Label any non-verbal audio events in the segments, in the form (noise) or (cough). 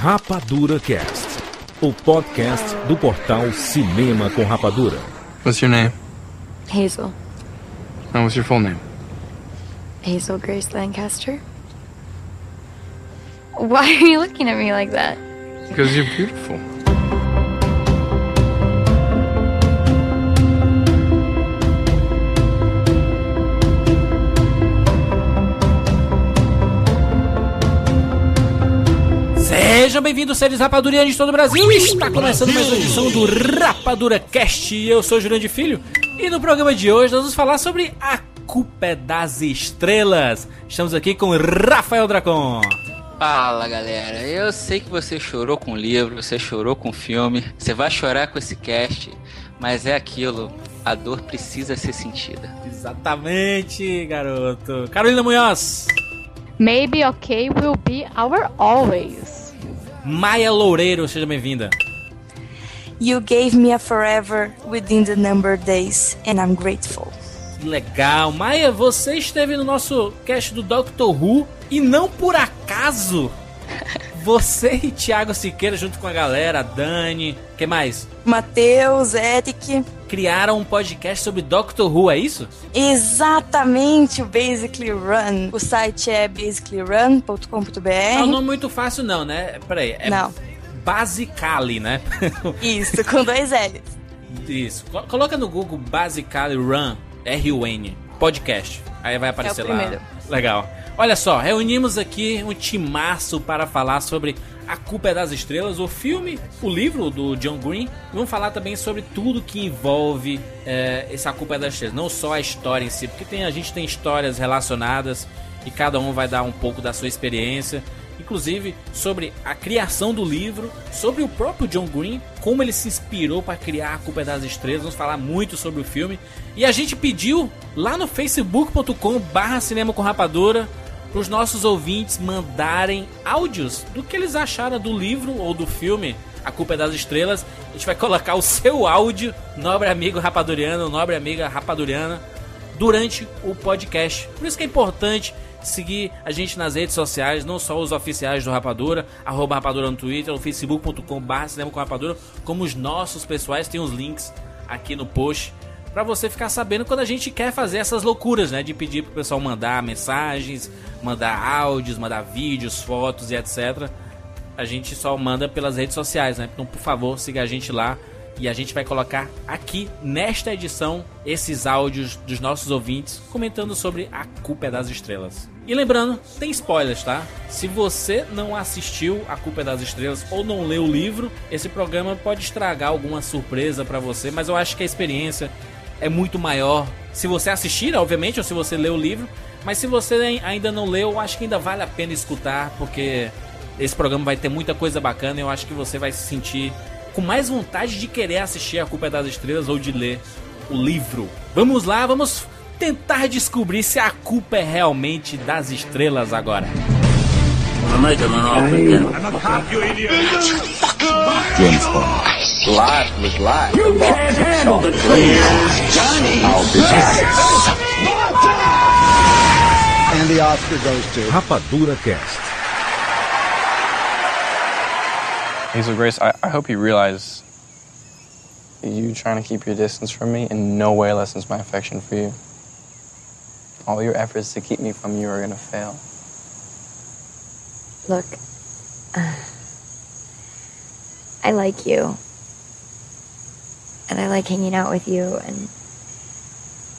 Rapadura Cast, o podcast do portal Cinema com Rapadura. What's your name? Hazel. And what's your full name? Hazel Grace Lancaster? Why are you looking at me like that? Because you're beautiful. Sejam bem-vindos, seres rapadurianos de todo o Brasil. Está começando mais uma edição do Rapadura Cast. Eu sou Jurandir Filho e no programa de hoje nós vamos falar sobre A Culpa é das Estrelas. Estamos aqui com Rafael Dracon. Fala galera, eu sei que você chorou com o livro, você chorou com o filme, você vai chorar com esse cast, mas é aquilo, a dor precisa ser sentida. Exatamente, garoto. Carolina Munhoz. Maybe okay will be our always. Maia Loureiro, seja bem-vinda. You gave me a forever within the number days, and I'm grateful. Que legal. Maia, você esteve no nosso cast do Doctor Who e não por acaso (laughs) você e Thiago Siqueira, junto com a galera, Dani, que mais? Matheus, Eric. Criaram um podcast sobre Doctor Who, é isso? Exatamente, o Basically Run. O site é basicallyrun.com.br. É um nome muito fácil, não, né? Peraí. É Não. Basically, né? (laughs) Isso, com dois L's. isso. Co- Coloca no Google Basically Run, R-U-N, podcast. Aí vai aparecer lá. primeiro. Legal. Olha só, reunimos aqui um timaço para falar sobre A Culpa é das Estrelas, o filme, o livro do John Green. Vamos falar também sobre tudo que envolve é, esse A Culpa é das Estrelas. Não só a história em si, porque tem, a gente tem histórias relacionadas e cada um vai dar um pouco da sua experiência. Inclusive sobre a criação do livro, sobre o próprio John Green, como ele se inspirou para criar A Culpa é das Estrelas. Vamos falar muito sobre o filme. E a gente pediu lá no facebook.com barra cinema com rapadura para os nossos ouvintes mandarem áudios do que eles acharam do livro ou do filme A Culpa é das Estrelas. A gente vai colocar o seu áudio, nobre amigo rapaduriano, nobre amiga rapaduriana, durante o podcast. Por isso que é importante seguir a gente nas redes sociais, não só os oficiais do Rapadura, arroba Rapadura no Twitter, ou facebook.com barra com rapadura, como os nossos pessoais, tem os links aqui no post Pra você ficar sabendo quando a gente quer fazer essas loucuras, né? De pedir pro pessoal mandar mensagens, mandar áudios, mandar vídeos, fotos e etc. A gente só manda pelas redes sociais, né? Então, por favor, siga a gente lá. E a gente vai colocar aqui, nesta edição, esses áudios dos nossos ouvintes comentando sobre A Culpa é das Estrelas. E lembrando, tem spoilers, tá? Se você não assistiu A Culpa é das Estrelas ou não leu o livro, esse programa pode estragar alguma surpresa pra você, mas eu acho que a experiência é muito maior se você assistir, obviamente, ou se você ler o livro. Mas se você ainda não leu, eu acho que ainda vale a pena escutar, porque esse programa vai ter muita coisa bacana e eu acho que você vai se sentir com mais vontade de querer assistir A Culpa é das Estrelas ou de ler o livro. Vamos lá, vamos tentar descobrir se a culpa é realmente das estrelas agora. Rapadura Cast. Hazel Grace, I, I hope you realize you trying to keep your distance from me in no way lessens my affection for you. All your efforts to keep me from you are going to fail. Look, uh, (sighs) I like you. And I like hanging out with you and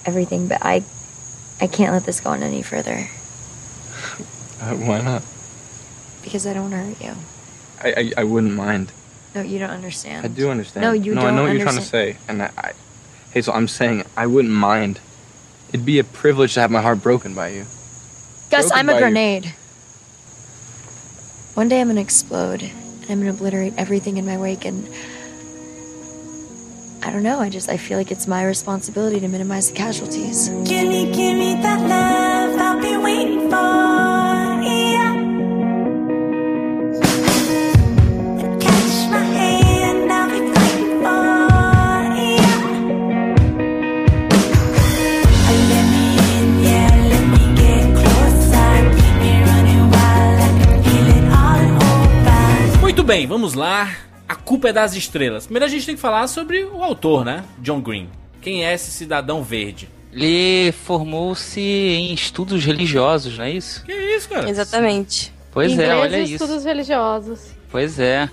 everything, but I I can't let this go on any further (laughs) Uh, why not? because I don't want to hurt you. I, I, I wouldn't mind. No, you don't understand. I do understand. No, you no, don't No, I know what you're trying to say. And I, I, Hazel, I'm saying I wouldn't mind. It'd be a privilege to have my heart broken by you. Gus, Broken I'm a by you. grenade. One day I'm gonna explode and I'm gonna obliterate everything in my wake and I don't know, I just I feel like it's my responsibility to minimize the casualties. Give me, give me that love I've been waiting for. Yeah. Catch my hand, I'll be fighting for. Yeah. Let me in, yeah, let me get closer. Keep me running wild, I can feel it all over. bem, vamos lá. A culpa é das estrelas. Primeiro a gente tem que falar sobre o autor, né? John Green. Quem é esse cidadão verde? Ele formou-se em estudos religiosos, não é isso? Que isso, cara? Exatamente. Pois Inglês é, olha e isso. estudos religiosos. Pois é.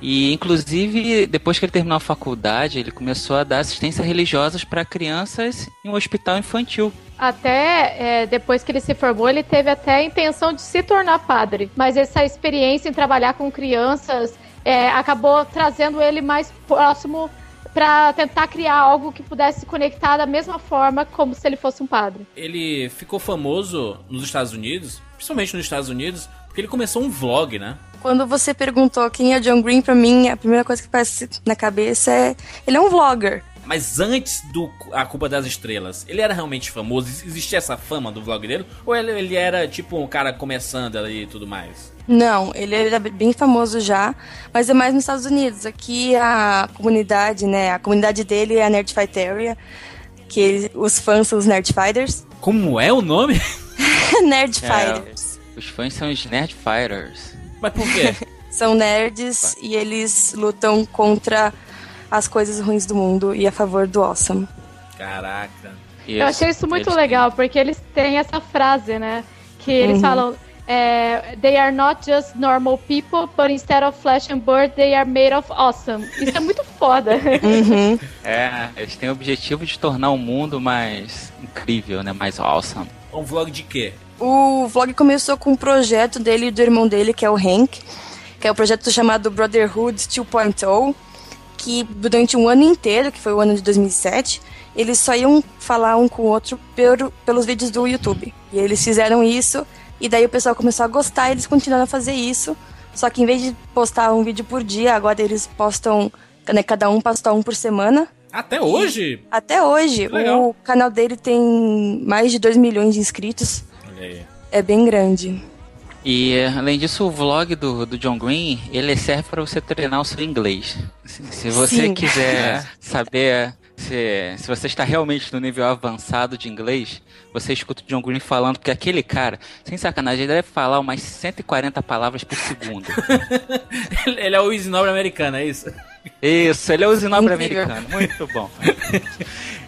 E inclusive, depois que ele terminou a faculdade, ele começou a dar assistência religiosas para crianças em um hospital infantil. Até é, depois que ele se formou, ele teve até a intenção de se tornar padre. Mas essa experiência em trabalhar com crianças é, acabou trazendo ele mais próximo para tentar criar algo que pudesse se conectar da mesma forma como se ele fosse um padre. Ele ficou famoso nos Estados Unidos, principalmente nos Estados Unidos, porque ele começou um vlog, né? Quando você perguntou quem é John Green, pra mim, a primeira coisa que aparece na cabeça é. Ele é um vlogger. Mas antes do A Culpa das Estrelas, ele era realmente famoso? Existia essa fama do vlog dele? Ou ele, ele era tipo um cara começando ali e tudo mais? Não, ele era bem famoso já, mas é mais nos Estados Unidos. Aqui a comunidade, né? A comunidade dele é a Nerdfighteria, que ele- os fãs são os Nerdfighters. Como é o nome? (laughs) Nerdfighters. Os fãs são os Nerd Fighters. Mas por quê? (laughs) São nerds e eles lutam contra as coisas ruins do mundo e a favor do awesome. Caraca. Eu achei isso muito Eles legal, porque eles têm essa frase, né? Que eles Uhum. falam. É, they are not just normal people, but instead of flesh and blood, they are made of awesome. Isso é muito foda. Uhum. É, eles têm o objetivo de tornar o mundo mais incrível, né? Mais awesome. Um vlog de quê? O vlog começou com um projeto dele e do irmão dele, que é o Hank, que é um projeto chamado Brotherhood 2.0, que durante um ano inteiro, que foi o ano de 2007, eles só iam falar um com o outro pelo- pelos vídeos do YouTube. E eles fizeram isso, e daí o pessoal começou a gostar e eles continuaram a fazer isso. Só que em vez de postar um vídeo por dia, agora eles postam, né, cada um posta um por semana. Até hoje? Até hoje, legal. o canal dele tem mais de 2 milhões de inscritos. Olha aí. É bem grande. E além disso, o vlog do, do John Green, ele serve para você treinar o seu inglês. Se, se você Sim. quiser (laughs) saber se, se você está realmente no nível avançado de inglês, você escuta o John Green falando, porque aquele cara, sem sacanagem, ele deve falar umas 140 palavras por segundo. (laughs) Ele é o Easy Nobre americano, é isso? Isso, ele é o Incrível. americano. Muito bom.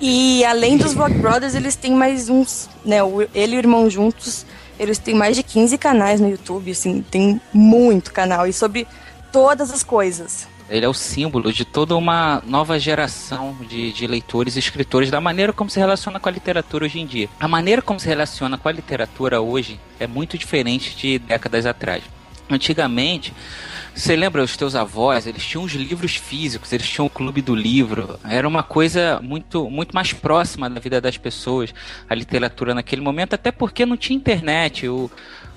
E além dos Vlog Brothers, eles têm mais uns, né, ele e o irmão juntos, eles têm mais de 15 canais no YouTube, assim, tem muito canal e sobre todas as coisas. Ele é o símbolo de toda uma nova geração de, de leitores e escritores, da maneira como se relaciona com a literatura hoje em dia. A maneira como se relaciona com a literatura hoje é muito diferente de décadas atrás. Antigamente, você lembra os teus avós, eles tinham os livros físicos, eles tinham o clube do livro. Era uma coisa muito, muito mais próxima da vida das pessoas, a literatura naquele momento, até porque não tinha internet, o,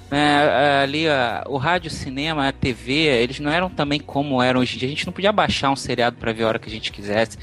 né, ali a- o rádio, cinema, a TV, eles não eram também como eram hoje em dia. A gente não podia baixar um seriado para ver a hora que a gente quisesse.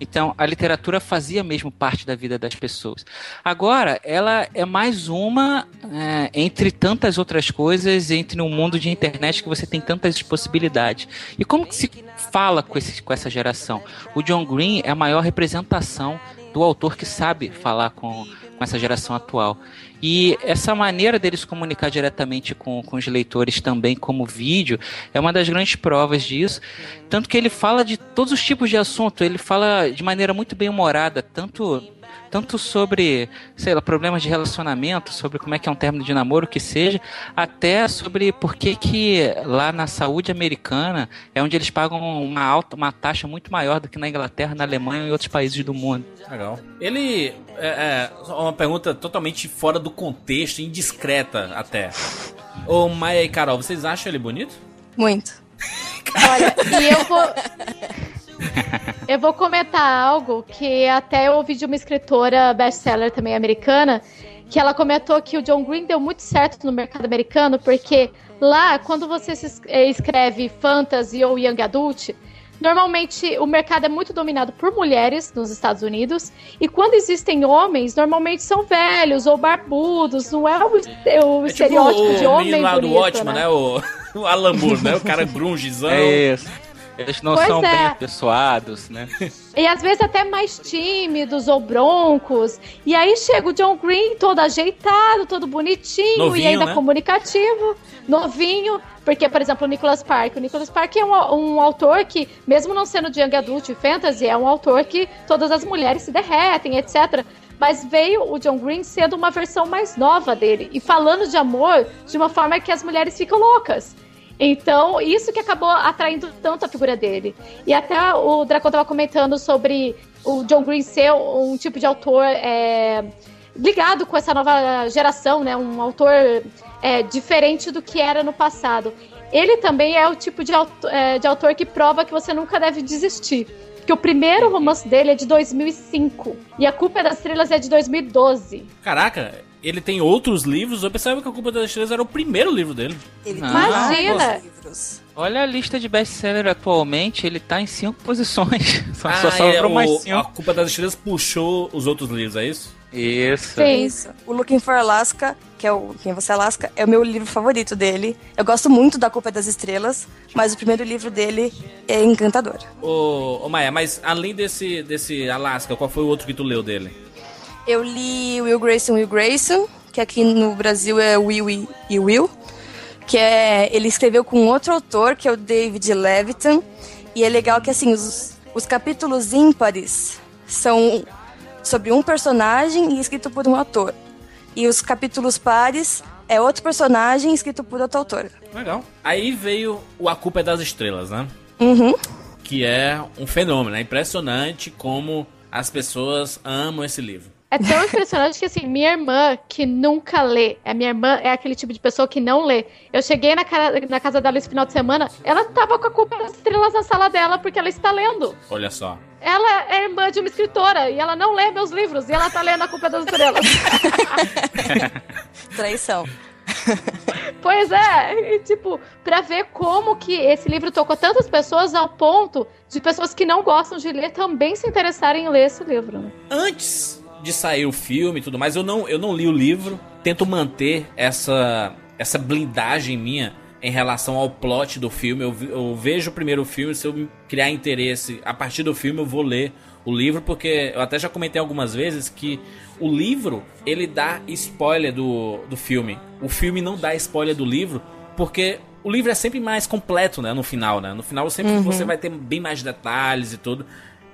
Então, a literatura fazia mesmo parte da vida das pessoas. Agora, ela é mais uma é, entre tantas outras coisas, entre um mundo de internet que você tem tantas possibilidades. E como que se fala com, esse, com essa geração? O John Green é a maior representação do autor que sabe falar com, com essa geração atual. E essa maneira deles comunicar diretamente com, com os leitores também como vídeo é uma das grandes provas disso. Tanto que ele fala de todos os tipos de assunto, ele fala de maneira muito bem humorada, tanto tanto sobre, sei lá, problemas de relacionamento, sobre como é que é um término de namoro, que seja, até sobre por que que lá na saúde americana é onde eles pagam uma alta, uma taxa muito maior do que na Inglaterra, na Alemanha e em outros países do mundo. Legal. Ele. É, é uma pergunta totalmente fora do contexto, indiscreta até. Ô Maia e Carol, vocês acham ele bonito? Muito. (laughs) Olha, e eu vou. (laughs) Eu vou comentar algo que até eu ouvi de uma escritora best-seller também americana, que ela comentou que o John Green deu muito certo no mercado americano, porque lá, quando você eh, escreve fantasy ou young adult, normalmente o mercado é muito dominado por mulheres nos Estados Unidos, e quando existem homens, normalmente são velhos ou barbudos, não é o, o É tipo estereótipo o de homem lá do bonito, Watchmen, né? O, (laughs) o Alan Moore, né? O cara (laughs) grungezão. É isso. Eles não Pois são é. bem apessoados, né? E às vezes até mais tímidos ou broncos. E aí chega o John Green todo ajeitado, todo bonitinho Novinho, e ainda né? comunicativo, novinho. Porque, por exemplo, o Nicholas Park. O Nicholas Park é um, um autor que, mesmo não sendo de Young Adult e Fantasy, é um autor que todas as mulheres se derretem, etc. Mas veio o John Green sendo uma versão mais nova dele e falando de amor de uma forma que as mulheres ficam loucas. Então, isso que acabou atraindo tanto a figura dele. E até o Dracon tava comentando sobre o John Green ser um tipo de autor é, ligado com essa nova geração, né? Um autor é, diferente do que era no passado. Ele também é o tipo de, auto- é, de autor que prova que você nunca deve desistir. Porque o primeiro romance dele é de 2005 e A Culpa das Estrelas é de 2012. Caraca, ele tem outros livros? Eu pensava que A Culpa das Estrelas era o primeiro livro dele. Ele Não. tem Imagina! vários livros. Olha a lista de best-seller atualmente, ele tá em cinco posições. (laughs) Só, só é, sobrou mais o, cinco. A Culpa das Estrelas puxou os outros livros, é isso? Isso. Sim. Isso. O Looking for Alaska, que é o Quem Você é Alaska, é o meu livro favorito dele. Eu gosto muito da Culpa das Estrelas, mas o primeiro livro dele é encantador. Ô, ô Maia, mas além desse, desse Alaska, qual foi o outro que tu leu dele? Eu li Will Grayson, Will Grayson, que aqui no Brasil é Will e- e Will, que é ele escreveu com outro autor, que é o David Levitan, e é legal que assim os, os capítulos ímpares são sobre um personagem e escrito por um autor, e os capítulos pares é outro personagem escrito por outro autor. Legal. Aí veio o A Culpa é das Estrelas, né? Uhum. Que é um fenômeno. É impressionante como as pessoas amam esse livro. É tão impressionante que, assim, minha irmã, que nunca lê, a minha irmã é aquele tipo de pessoa que não lê. Eu cheguei na, ca- na casa dela esse final de semana, ela tava com a culpa das estrelas na sala dela porque ela está lendo. Olha só. Ela é irmã de uma escritora e ela não lê meus livros e ela tá lendo a culpa das estrelas. (laughs) Traição. pois é, e, tipo, pra ver como que esse livro tocou tantas pessoas ao ponto de pessoas que não gostam de ler também se interessarem em ler esse livro. né? Antes de sair o filme e tudo mais, eu não, eu não li o livro. Tento manter essa, essa blindagem minha em relação ao plot do filme. Eu, eu vejo o primeiro filme, se eu criar interesse a partir do filme, eu vou ler o livro, porque eu até já comentei algumas vezes que o livro ele dá spoiler do, do filme. O filme não dá spoiler do livro, porque o livro é sempre mais completo, né? No final, né? No final sempre você vai ter bem mais detalhes e tudo.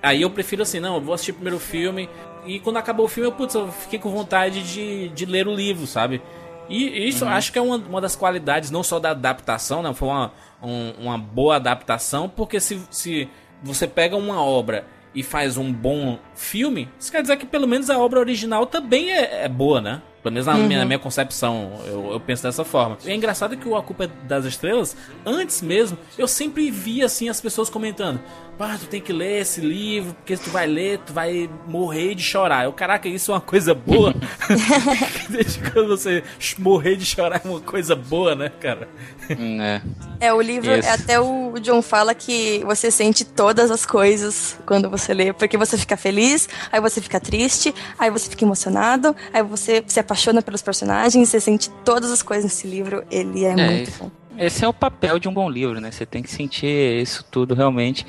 Aí eu prefiro assim, não, eu vou assistir primeiro o filme. E quando acabou o filme, eu, putz, eu fiquei com vontade de, de ler o livro, sabe? E isso eu acho que é uma, uma das qualidades, não só da adaptação, né? Foi uma, um- uma boa adaptação, porque se, se você pega uma obra e faz um bom filme, isso quer dizer que pelo menos a obra original também é, é boa, né? Pelo menos na, minha, na minha concepção, eu, eu penso dessa forma. E é engraçado que o A Culpa é das Estrelas, antes mesmo, eu sempre via assim as pessoas comentando: Pá, tu tem que ler esse livro, porque se tu vai ler, tu vai morrer de chorar. Eu, caraca, isso é uma coisa boa. (laughs) (laughs) Desde quando você morrer de chorar é uma coisa boa, né, cara? É. É, o livro, Isso. é até o John fala que você sente todas as coisas quando você lê, porque você fica feliz, aí você fica triste, aí você fica emocionado, aí você se apaixona pelos personagens, você sente todas as coisas nesse livro, ele é, muito isso. bom. Esse é o papel de um bom livro, né? Você tem que sentir isso tudo realmente.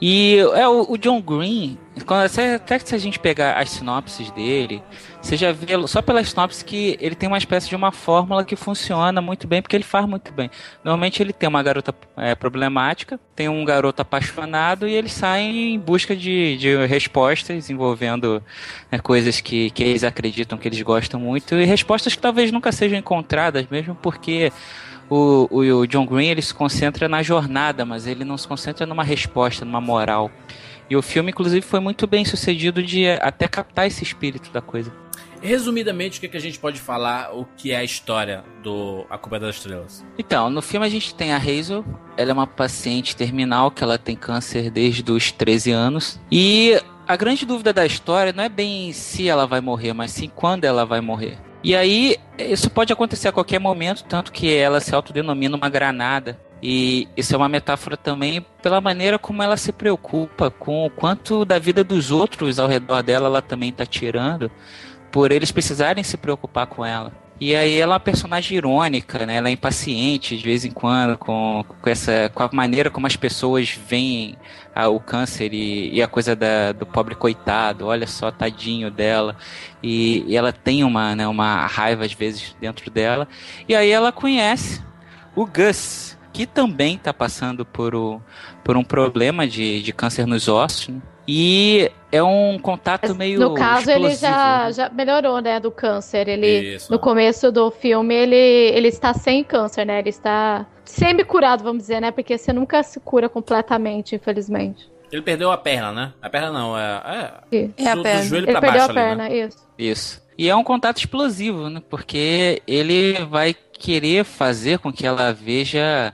E é o, o John Green, quando, até até que se a gente pegar as sinopses dele, você já vê só pela sinopse que ele tem uma espécie de uma fórmula que funciona muito bem, porque ele faz muito bem. Normalmente ele tem uma garota é, problemática, tem um garoto apaixonado e eles saem em busca de, de respostas envolvendo né, coisas que, que eles acreditam que eles gostam muito e respostas que talvez nunca sejam encontradas, mesmo porque o, o, o John Green ele se concentra na jornada, mas ele não se concentra numa resposta, numa moral. E o filme, inclusive, foi muito bem sucedido de até captar esse espírito da coisa. Resumidamente, o que, que a gente pode falar o que é a história do A Culpa é das Estrelas? Então, no filme a gente tem a Hazel, ela é uma paciente terminal que ela tem câncer desde os 13 anos. E a grande dúvida da história não é bem se ela vai morrer, mas sim quando ela vai morrer. E aí, isso pode acontecer a qualquer momento, tanto que ela se autodenomina uma granada. E isso é uma metáfora também pela maneira como ela se preocupa com o quanto da vida dos outros ao redor dela ela também está tirando, por eles precisarem se preocupar com ela. E aí ela é uma personagem irônica, né? Ela é impaciente de vez em quando com, com essa com a maneira como as pessoas veem a, o câncer e, e a coisa da, do pobre coitado. Olha só, tadinho dela. E, e ela tem uma, né, uma raiva às vezes dentro dela. E aí ela conhece o Gus, que também está passando por, o, por um problema de, de câncer nos ossos. Né? E é um contato meio. No caso, ele explosivo, já, né? já melhorou, né, do câncer. Ele, Isso. no começo do filme, ele, ele está sem câncer, né? Ele está semi-curado, vamos dizer, né? Porque você nunca se cura completamente, infelizmente. Ele perdeu a perna, né? A perna não, é. é É a do, perna. do joelho Ele pra perdeu baixo a perna, ali, né? isso. Isso. E é um contato explosivo, né? Porque ele vai querer fazer com que ela veja.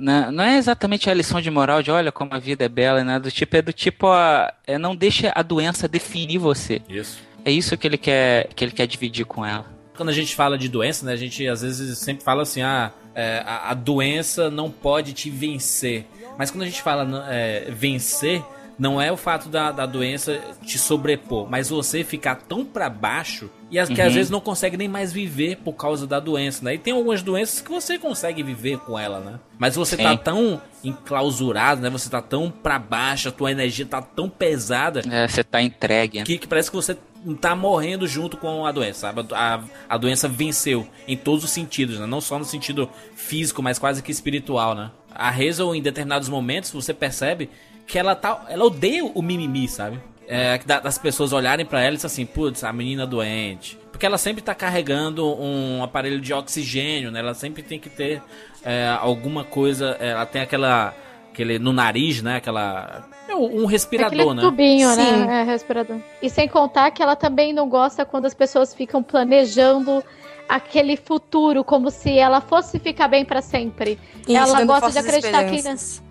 Na- Não é exatamente a lição de moral de olha como a vida é bela e nada do tipo, é do tipo a, é não deixa a doença definir você. Isso. É isso que ele quer que ele quer dividir com ela. Quando a gente fala de doença, né? A gente às vezes sempre fala assim, ah, é, a, a doença não pode te vencer. Mas quando a gente fala é, vencer, não é o fato da, da doença te sobrepor, mas você ficar tão pra baixo e as, que às Uhum. vezes não consegue nem mais viver por causa da doença, né? E tem algumas doenças que você consegue viver com ela, né? Mas você Sim. tá tão enclausurado, né? Você tá tão pra baixo, a tua energia tá tão pesada É, você tá entregue. né? que, que parece que você tá morrendo junto com a doença, sabe? A, a doença venceu em todos os sentidos, né? Não só no sentido físico, mas quase que espiritual, né? A Hazel, em determinados momentos, você percebe que ela tá. Ela odeia o mimimi, sabe? É, das pessoas olharem pra ela e dizer assim, putz, a menina doente. Porque ela sempre tá carregando um aparelho de oxigênio, né? Ela sempre tem que ter é, alguma coisa. é, Ela tem aquela. Aquele, no nariz, né? Aquela. é Um respirador, Aquele né? tubinho, Sim. né? É, respirador. E sem contar que ela também não gosta quando as pessoas ficam planejando aquele futuro como se ela fosse ficar bem pra sempre. Isso, ela gosta de acreditar que.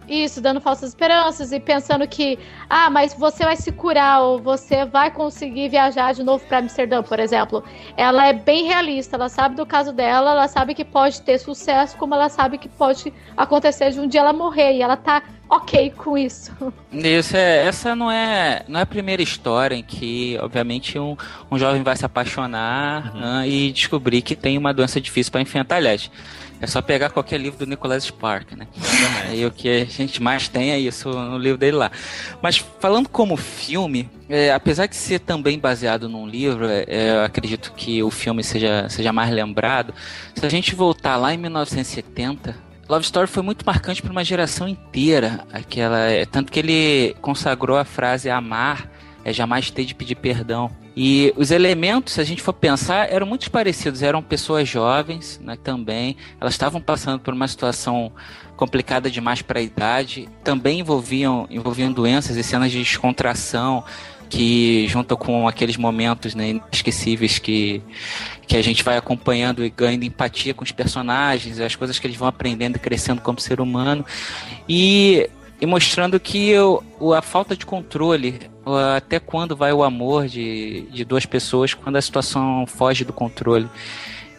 Isso, dando falsas esperanças e pensando que, ah, mas você vai se curar ou você vai conseguir viajar de novo pra Amsterdã, por exemplo. Ela é bem realista, ela sabe do caso dela, ela sabe que pode ter sucesso, como ela sabe que pode acontecer de um dia ela morrer e ela tá ok com isso. Isso é, essa não é, não é a primeira história em que, obviamente, um, um jovem vai se apaixonar né, e descobrir que tem uma doença difícil para enfrentar. Aliás, é só pegar qualquer livro do Nicholas Spark, né? E o que a gente mais tem é isso no livro dele lá. Mas falando como filme, é, apesar de ser também baseado num livro, é, é, eu acredito que o filme seja, seja mais lembrado. Se a gente voltar lá em 1970, Love Story foi muito marcante para uma geração inteira. Aquela, é, tanto que ele consagrou a frase amar é jamais ter de pedir perdão. E os elementos, se a gente for pensar, eram muito parecidos. Eram pessoas jovens, né, também. Elas estavam passando por uma situação complicada demais para a idade. Também envolviam, envolviam doenças e cenas de descontração que junto com aqueles momentos né, inesquecíveis que, que a gente vai acompanhando e ganhando empatia com os personagens, as coisas que eles vão aprendendo e crescendo como ser humano e, e mostrando que o- a falta de controle, até quando vai o amor de, de duas pessoas quando a situação foge do controle.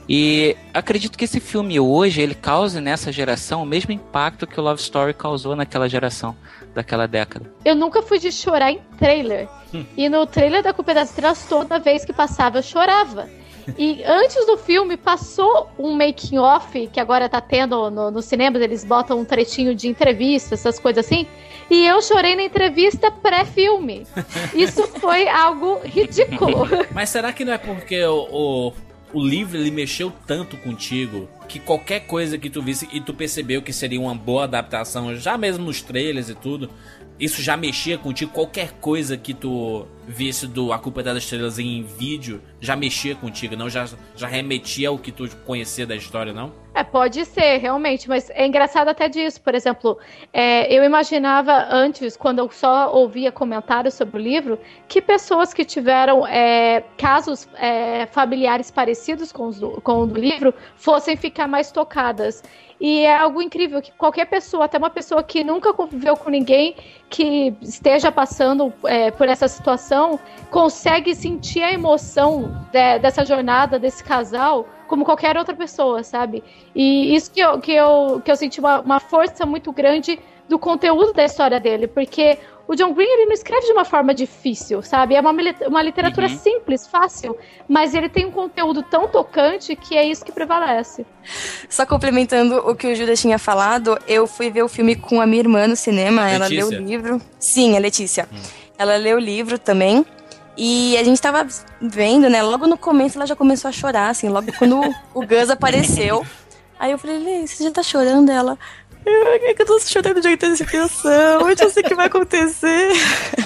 E acredito que esse filme hoje ele cause nessa geração o mesmo impacto que o Love Story causou naquela geração daquela década. Eu nunca fui de chorar em trailer. E no trailer da Culpa das Estrelas, toda vez que passava, eu chorava. E antes do filme, passou um making off, que agora tá tendo no, cinemas, eles botam um trechinho de entrevista, essas coisas assim. E eu chorei na entrevista pré-filme. (laughs) Isso foi algo ridículo. (laughs) Mas será que não é porque o, o, o livro ele mexeu tanto contigo que qualquer coisa que tu visse e tu percebeu que seria uma boa adaptação, já mesmo nos trailers e tudo, isso já mexia contigo? Qualquer coisa que tu visse do A Culpa é das Estrelas em vídeo já mexia contigo, não? Já, já remetia ao que tu conhecia da história, não? É, pode ser, realmente, mas é engraçado até disso. Por exemplo, é, eu imaginava antes, quando eu só ouvia comentários sobre o livro, que pessoas que tiveram é, casos é, familiares parecidos com, os do, com o do livro fossem ficar mais tocadas. E é algo incrível que qualquer pessoa, até uma pessoa que nunca conviveu com ninguém que esteja passando é, por essa situação, consegue sentir a emoção de- dessa jornada desse casal como qualquer outra pessoa, sabe? E isso que eu, que eu, que eu senti uma, uma força muito grande do conteúdo da história dele, porque o John Green ele não escreve de uma forma difícil, sabe? É uma, uma literatura Uhum. simples, fácil, mas ele tem um conteúdo tão tocante que é isso que prevalece. Só complementando o que o Judas tinha falado, eu fui ver o filme com a minha irmã no cinema, ela leu o livro. Sim, a Letícia. Ela leu o livro também. E a gente tava vendo, né? Logo no começo ela já começou a chorar, assim, logo quando o (laughs) Gus apareceu. Aí eu falei, Lê, você já tá chorando? Ela. É que eu tô chorando de antecipação, eu já sei que vai acontecer.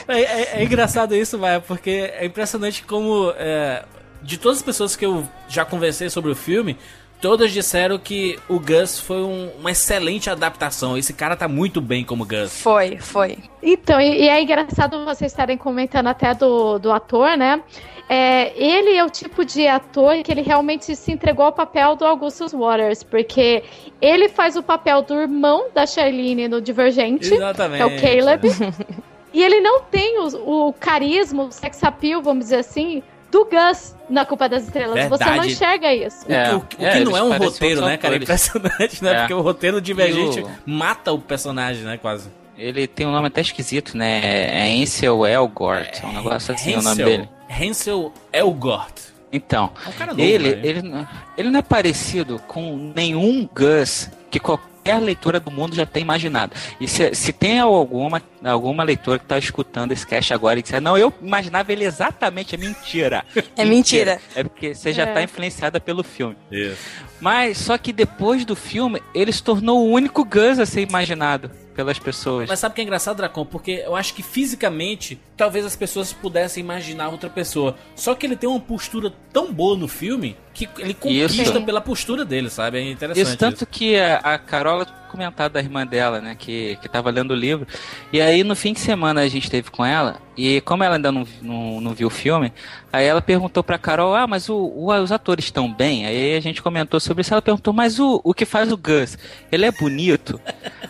É, é- é engraçado isso, vai, porque é impressionante como é, de todas as pessoas que eu já conversei sobre o filme, todas disseram que o Gus foi um- uma excelente adaptação. Esse cara tá muito bem como Gus. Foi, foi. Então, e, e é engraçado vocês estarem comentando até do, do ator, né? É, ele é o tipo de ator que ele realmente se entregou ao papel do Augustus Waters, porque ele faz o papel do irmão da Charlene no Divergente, Exatamente. que é o Caleb. (laughs) e ele não tem o, o carisma, o sex appeal, vamos dizer assim, do Gus na Culpa das Estrelas. Você não Verdade. enxerga isso. O, É, o- o que é, não é um roteiro, né, cara? É impressionante, né? É. Porque o roteiro divergente o- mata o personagem, né? Quase. Ele tem um nome até esquisito, né? É Ansel Elgort, é um negócio assim o nome dele. Hansel Elgort. Então, É um cara novo, ele, né? ele, não- ele não é parecido com nenhum Gus que qualquer leitora do mundo já tem imaginado. E se, se tem alguma, alguma leitora que tá escutando esse cast agora e disser, não, eu imaginava ele exatamente, é mentira. (laughs) É mentira. É porque você já É. tá influenciada pelo filme. Isso. Mas só que depois do filme, ele se tornou o único Gus a ser imaginado pelas pessoas. Mas sabe o que é engraçado, Dracon? Porque eu acho que fisicamente, talvez as pessoas pudessem imaginar outra pessoa. Só que ele tem uma postura tão boa no filme que ele conquista Isso. pela postura dele, sabe? É interessante. Isso, tanto que a, a Carola comentado da irmã dela, né, que, que tava lendo o livro, e aí no fim de semana a gente teve com ela, e como ela ainda não, não, não viu o filme, aí ela perguntou pra Carol, ah, mas o, o- os atores estão bem? Aí a gente comentou sobre isso, ela perguntou, mas o, o que faz o Gus, ele é bonito?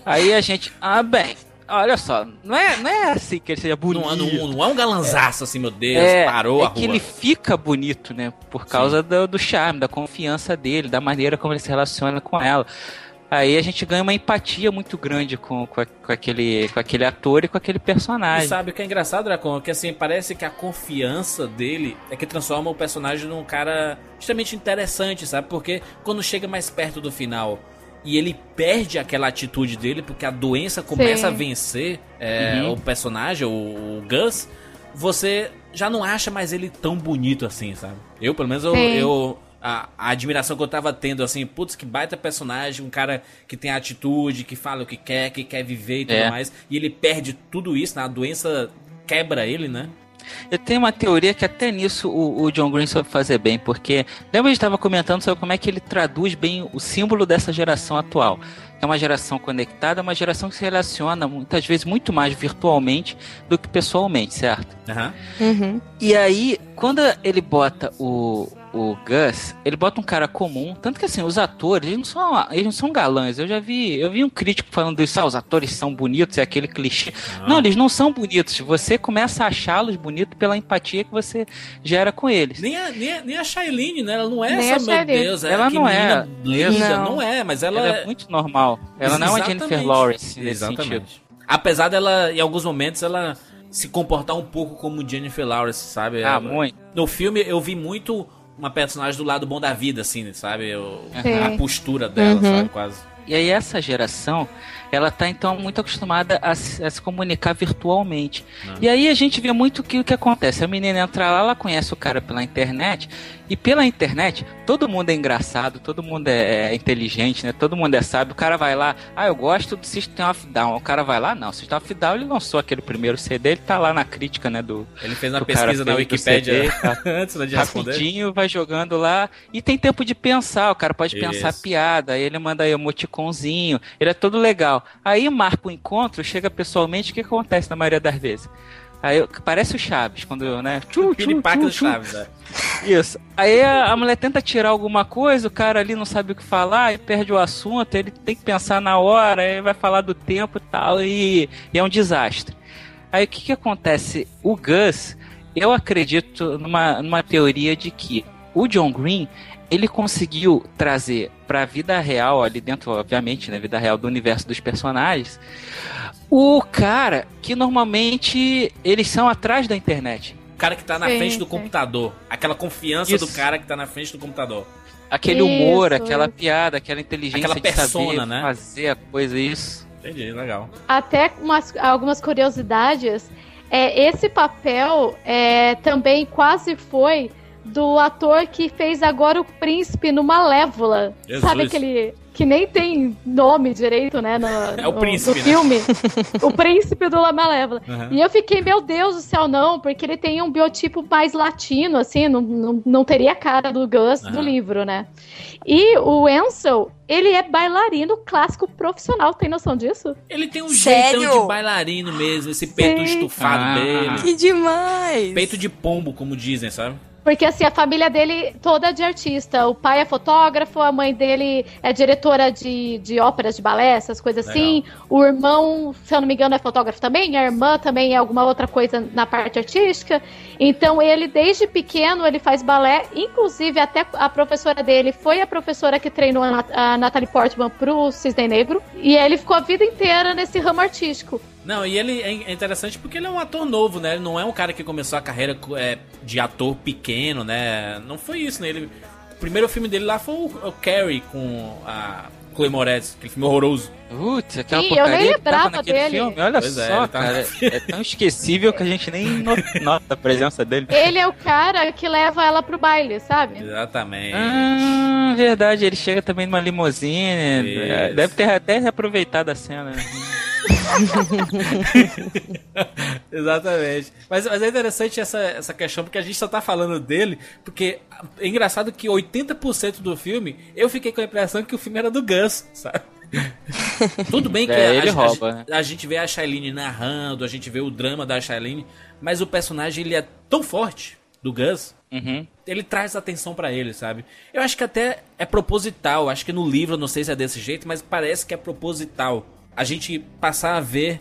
aí a gente, ah, bem, olha só, não é, não é assim que ele seja bonito. Não, não, não é um galanzaço assim, meu Deus, É, parou é a rua. que ele fica bonito, né? Por causa do, do charme, da confiança dele, da maneira como ele se relaciona com ela. Aí a gente ganha uma empatia muito grande com, com, a- com aquele, com aquele ator e com aquele E personagem. sabe o que é engraçado, Dracon? Que assim, parece que a confiança dele é que transforma o personagem num cara extremamente interessante, sabe? Porque quando chega mais perto do final e ele perde aquela atitude dele, porque a doença começa a vencer é, Uhum. o personagem, o, o Gus, você já não acha mais ele tão bonito assim, sabe? Eu, pelo menos, eu. Sim. eu a, a admiração que eu tava tendo, assim, putz, que baita personagem, um cara que tem atitude, que fala o que quer, que quer viver e tudo É. mais. E ele perde tudo isso, né? A doença quebra ele, né? Eu tenho uma teoria que até nisso o, o John Green soube fazer bem, porque lembra a gente estava comentando sobre como é que ele traduz bem o símbolo dessa geração atual. É uma geração conectada, uma geração que se relaciona muitas vezes muito mais virtualmente do que pessoalmente, certo? Aham. Uhum. E aí, quando ele bota o, o Gus, ele bota um cara comum, tanto que assim, os atores, eles não são, eles não são galãs. Eu já vi, eu vi um crítico falando isso, ah, os atores são bonitos, é aquele clichê. Não, eles não são bonitos. Você começa a achá-los bonitos pela empatia que você gera com eles. Nem a, nem, a, nem a Shailene, né? Ela não é Nem essa, meu. Deus. Ela que não é. menina linda, Não. não é, mas ela, Ela é muito normal. Ela não é uma Exatamente. Jennifer Lawrence nesse sentido. Exatamente. Apesar dela, em alguns momentos, ela se comportar um pouco como Jennifer Lawrence, sabe? Ah, Ela- muito. No filme eu vi muito uma personagem do lado bom da vida, assim, sabe? Eu- Sim. a postura dela, Uhum. sabe? Quase. E aí essa geração, ela tá então muito acostumada a se, a se comunicar virtualmente. E aí a gente vê muito que o que acontece. A menina entra lá, ela conhece o cara pela internet, e pela internet, todo mundo é engraçado, todo mundo é, é inteligente, né? Todo mundo é sábio. O cara vai lá, ah, eu gosto do System of Down. O cara vai lá, não, System of Down ele lançou aquele primeiro CD, ele tá lá na crítica, né, do, Ele fez uma pesquisa na CD, tá? (laughs) antes de responder. rapidinho, vai jogando lá e tem tempo de pensar. O cara pode pensar Isso. piada, aí ele manda aí emoticonzinho, ele é todo legal. Aí marca o encontro, chega pessoalmente, o que acontece na maioria das vezes? Aí eu- parece o Chaves, quando, né? Tchu, tchu. Chaves, né? Isso. Aí a, a mulher tenta tirar alguma coisa, o cara ali não sabe o que falar, e perde o assunto, ele tem que pensar na hora, aí vai falar do tempo e tal, e, e é um desastre. Aí o que, que acontece? O Gus, eu acredito numa, numa teoria de que o John Green, ele conseguiu trazer pra vida real, ali dentro, obviamente, na vida real do universo dos personagens, o cara que normalmente eles são atrás da internet. O cara que tá na Sim, frente do sim. computador. Aquela confiança Isso. do cara que tá na frente do computador. Aquele humor, Isso, aquela isso. piada, aquela inteligência Aquela de persona, saber né? fazer a coisa, isso. Entendi, legal. Até umas, algumas curiosidades. É, esse papel é, também quase foi do ator que fez agora o príncipe no Malévola. Jesus. Sabe aquele que nem tem nome direito, né? No, É o no- príncipe, no né? filme. (laughs) o príncipe do La Malévola. Uhum. E eu fiquei, meu Deus do céu, não, porque ele tem um biotipo mais latino, assim, não, não, não teria a cara do Gus do Aham. livro, né? E o Ansel, ele é bailarino clássico profissional, tem noção disso? Ele tem um Sério? jeitão de bailarino mesmo, esse peito Sim. estufado Ah. dele. Que demais! Peito de pombo, como dizem, sabe? Porque assim, a família dele toda é de artista. O pai é fotógrafo, a mãe dele é diretora de, de óperas de balé, essas coisas assim. O irmão, se eu não me engano, é fotógrafo também. A irmã também é alguma outra coisa na parte artística. Então ele, desde pequeno, ele faz balé. Inclusive, até a professora dele foi a professora que treinou a, Nat a Natalie Portman pro Cisne Negro. E ele ficou a vida inteira nesse ramo artístico. Não, e ele é interessante porque ele é um ator novo, né? Ele não é um cara que começou a carreira é, de ator pequeno, né? Não foi isso, né? Ele, o primeiro filme dele lá foi o, o Carrie com a Chloe Moretz, aquele filme horroroso. Putz, aquela Sim, eu nem porcaria que tava lembrava dele. filme. Olha Pois é, só, ele tá- cara. É tão esquecível que a gente nem (laughs) no- nota a presença dele. Ele é o cara que leva ela pro baile, sabe? Exatamente. Ah, verdade, ele chega também numa limusine. Isso. Deve ter até reaproveitado a cena. (laughs) Exatamente. Mas, mas é interessante essa, essa questão, porque a gente só tá falando dele, porque é engraçado que 80% do filme eu fiquei com a impressão que o filme era do Gus, sabe? (laughs) Tudo bem que É, a, ele a- rouba, a- né? a gente vê a Shailene narrando, a gente vê o drama da Shailene, mas o personagem ele é tão forte do Gus Uhum. ele traz atenção pra ele, sabe? Eu acho que até é proposital. Acho que no livro, não sei se é desse jeito, mas parece que é proposital. A gente passar a ver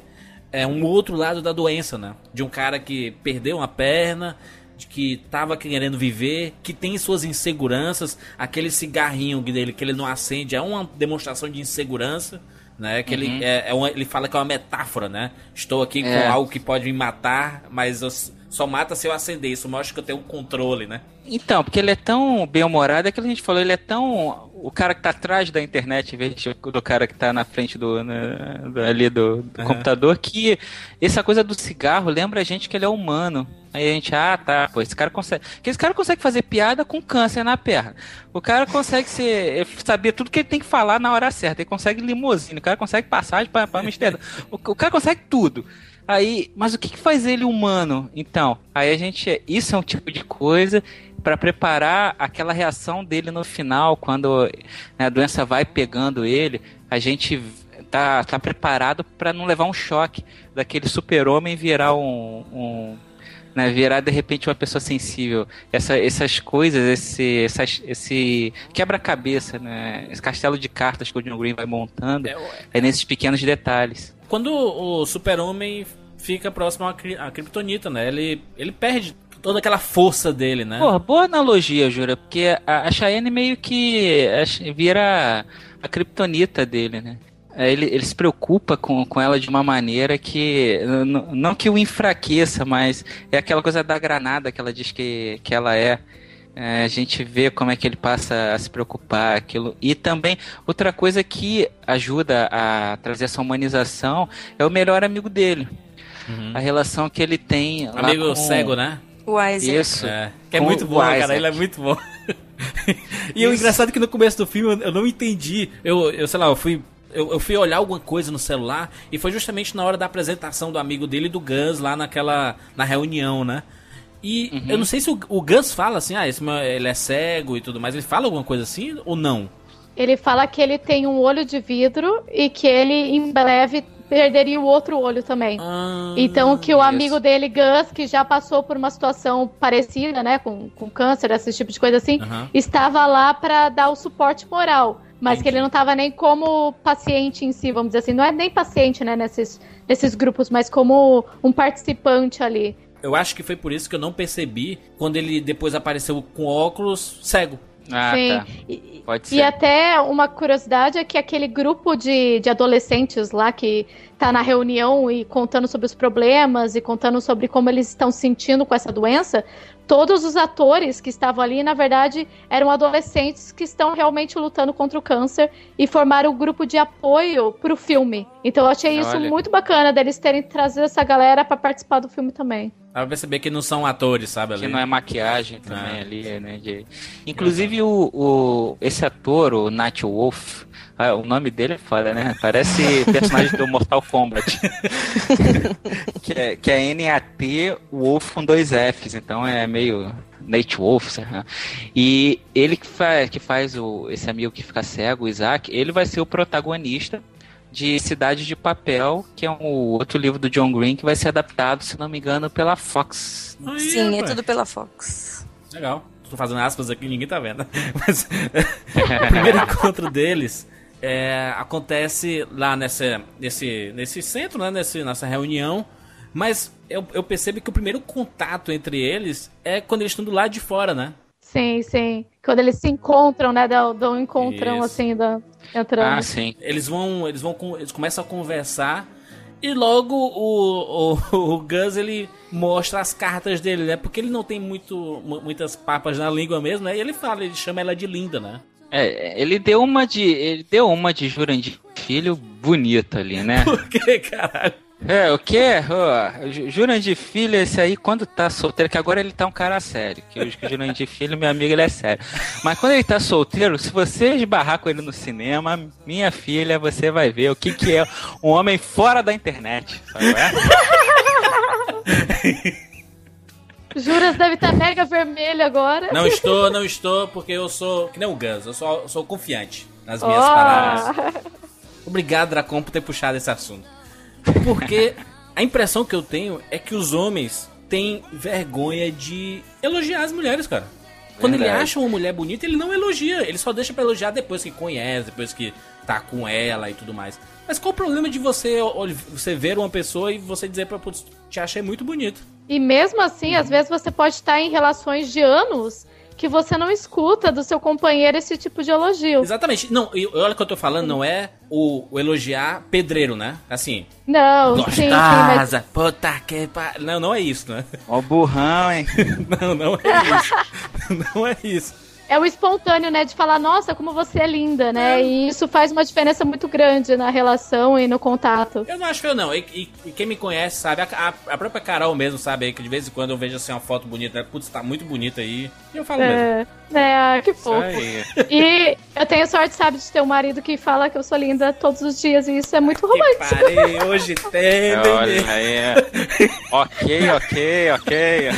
é, um outro lado da doença, né? De um cara que perdeu uma perna, de que tava querendo viver, que tem suas inseguranças. Aquele cigarrinho dele que ele não acende é uma demonstração de insegurança. Né, que ele, é, é uma- ele fala que é uma metáfora, né? Estou aqui É. com algo que pode me matar, mas eu só mata se eu acender. Isso mostra que eu tenho um controle, né? Então, porque ele é tão bem-humorado, é aquilo que a gente falou, ele é tão. O cara que tá atrás da internet, em vez do cara que tá na frente do. né, ali do, do Aham. computador, que essa coisa do cigarro lembra a gente que ele é humano. Aí a gente, ah, tá, pô, esse cara consegue. Porque esse cara consegue fazer piada com câncer na perna. O cara consegue ser, saber tudo que ele tem que falar na hora certa. Ele consegue limusine, o cara consegue passagem pra, pra Amsterdã. O, o cara consegue tudo. Aí, mas o que, que faz ele humano? Então, aí a gente. Isso é um tipo de coisa para preparar aquela reação dele no final, quando né, a doença vai pegando ele, a gente tá, tá preparado para não levar um choque daquele super-homem virar um. um né, virar de repente uma pessoa sensível. Essa, essas coisas, esse, essas, esse quebra-cabeça, né, esse castelo de cartas que o John Green vai montando, É, é nesses pequenos detalhes. Quando o super-homem fica próximo à à Kryptonita, né? Ele, ele perde toda aquela força dele, né? Porra, boa analogia, Jura, porque a, a Cheyenne meio que ach- vira a kriptonita dele, né? É, Ele, ele se preocupa com, com ela de uma maneira que. Não que o enfraqueça, mas é aquela coisa da granada que ela diz que, que ela é. É, a gente vê como é que ele passa a se preocupar aquilo. E também, outra coisa que ajuda a trazer essa humanização é o melhor amigo dele. Uhum. A relação que ele tem. Amigo com- cego, né? O Isaac. Isso. É, que é Com muito bom, cara. Isaac. Ele é muito bom. (laughs) e o engraçado é que no começo do filme eu- eu não entendi. Eu, eu sei lá, eu fui. Eu, eu fui olhar alguma coisa no celular e foi justamente na hora da apresentação do amigo dele e do Gus lá naquela. na reunião, né? E Uhum. eu não sei se o, o Gus fala assim, ah, esse meu, ele é cego e tudo mais. Ele fala alguma coisa assim ou não? Ele fala que ele tem um olho de vidro e que ele em breve perderia o outro olho também. Ah, Então que o isso. amigo dele, Gus, que já passou por uma situação parecida, né, com, com câncer, esse tipo de coisa assim, estava lá pra dar o suporte moral, mas que ele não estava nem como paciente em si, vamos dizer assim, não é nem paciente, né, nesses, nesses grupos, mas como um participante ali. Eu acho que foi por isso que eu não percebi quando ele depois apareceu com óculos cego. Ah, Sim. tá. E, Pode e ser. até uma curiosidade é que aquele grupo de, de adolescentes lá que tá na reunião e contando sobre os problemas e contando sobre como eles estão se sentindo com essa doença, todos os atores que estavam ali, na verdade, eram adolescentes que estão realmente lutando contra o câncer e formaram o grupo de apoio pro filme. Então eu achei isso Olha. muito bacana deles terem trazido essa galera pra participar do filme também. Dá pra perceber que não são atores, sabe? Que Ali. não é maquiagem também Ah. ali, né? de- Inclusive o, o- esse ator, o Night Wolf, ah, o nome dele é foda, né? Parece (laughs) personagem do Mortal Kombat. (laughs) que, é, que é N-A-T Wolf com dois Fs, então é meio Nate Wolf. E ele que, fa que faz o, esse amigo que fica cego, o Isaac, ele vai ser o protagonista de Cidade de Papel, que é um outro livro do John Green que vai ser adaptado, se não me engano, pela Fox. Aí, Sim, é tudo pela Fox. Legal. Tô fazendo aspas aqui, ninguém tá vendo. (laughs) Mas (laughs) o primeiro encontro deles é, acontece lá nessa, nesse, nesse centro, né? Nesse, nessa reunião. Mas eu, eu percebo que o primeiro contato entre eles é quando eles estão do lado de fora, né? Sim, sim. Quando eles se encontram, né? Dão dão um encontrão Isso. assim, da, entrando. Ah, sim. Eles vão, eles vão, eles começam a conversar e logo o, o, (laughs) o Gus ele mostra as cartas dele, né? Porque ele não tem muito, mu- muitas papas na língua mesmo, né? E ele fala, ele chama ela de linda, né? É, ele deu uma de. Ele deu uma de Jurandir Filho bonita ali, né? (laughs) Por que, caralho? É, o quê? Ju- Jurandir Filho, esse aí, quando tá solteiro, que agora ele tá um cara sério. Que o que o Jurandir Filho, meu amigo, ele é sério. Mas quando ele tá solteiro, se você esbarrar com ele no cinema, minha filha, você vai ver o que, que é um homem fora da internet. Sabe? é? (laughs) Juras deve estar mega vermelho agora. Não estou, não estou, porque eu sou. Que nem o Gus, eu sou, eu sou confiante nas minhas Ó. palavras. Obrigado, Dracon, por ter puxado esse assunto. Porque a impressão que eu tenho é que os homens têm vergonha de elogiar as mulheres, cara. Quando ele Verdade. acha uma mulher bonita, ele não elogia. Ele só deixa pra elogiar depois que conhece, depois que tá com ela e tudo mais. Mas qual o problema de você, você ver uma pessoa e você dizer pra putz, te achei muito bonito? E mesmo assim, às vezes você pode estar em relações de anos que você não escuta do seu companheiro esse tipo de elogio. Exatamente. Não, e olha o que eu tô falando, não é o, o elogiar pedreiro, né? Assim, Não, sim, sim, mas puta que pa... Não, não é isso, né? Ó, burrão, hein? (laughs) Não, não é isso. (laughs) Não é isso. é o espontâneo, né? De falar, nossa, como você é linda, né? E isso faz uma diferença muito grande na relação e no contato. Eu não acho feio, não. E, e- e quem me conhece sabe, a, a- a própria Carol mesmo sabe aí, que de vez em quando eu vejo assim uma foto bonita, né? Putz, tá muito bonita aí. E eu falo mesmo. É, né? ah, que fofo. E eu tenho sorte, sabe, de ter um marido que fala que eu sou linda todos os dias, e isso é muito Que romântico. parei, hoje (laughs) tem, Olha aí. ok, ok, ok.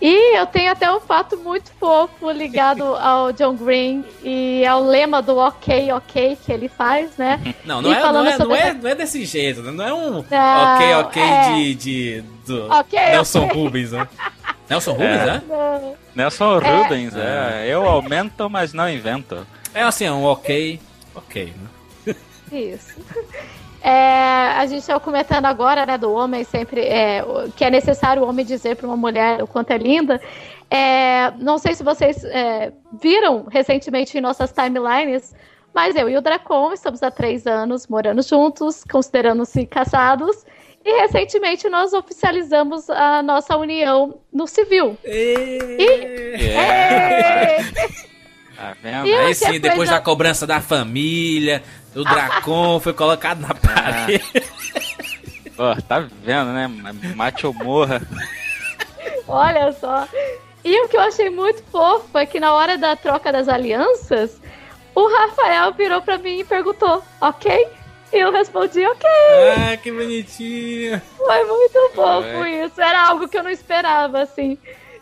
E eu tenho até um fato muito fofo ligado ao John Green e ao lema do ok, ok que ele faz, né? Não, não E é, não, é, não, é, não é desse jeito, né? não é um Não, ok, ok é. de, de do Ok, Nelson ok. Rubens, né? (laughs) Nelson Rubens, É. né? Não. Nelson Rubens, é. Eu aumento, mas não invento. É assim, é um ok, ok, né? Isso. É, a gente está comentando agora, né, do homem sempre é, o- que é necessário o homem dizer para uma mulher o quanto é linda. É, não sei se vocês é, viram recentemente em nossas timelines, mas eu e o Dracon estamos há três anos morando juntos, considerando-se casados, e recentemente nós oficializamos a nossa união no civil. É. Tá vendo? E Aí sim, depois coisa- da cobrança da família, o Dracon foi colocado na parede. (laughs) Pô, tá vendo, né? Mate ou morra. Olha só. E o que eu achei muito fofo é que na hora da troca das alianças, o Rafael virou pra mim e perguntou, ok? E eu respondi, ok. ah, que bonitinho. Foi muito fofo isso. Era algo que eu não esperava, assim.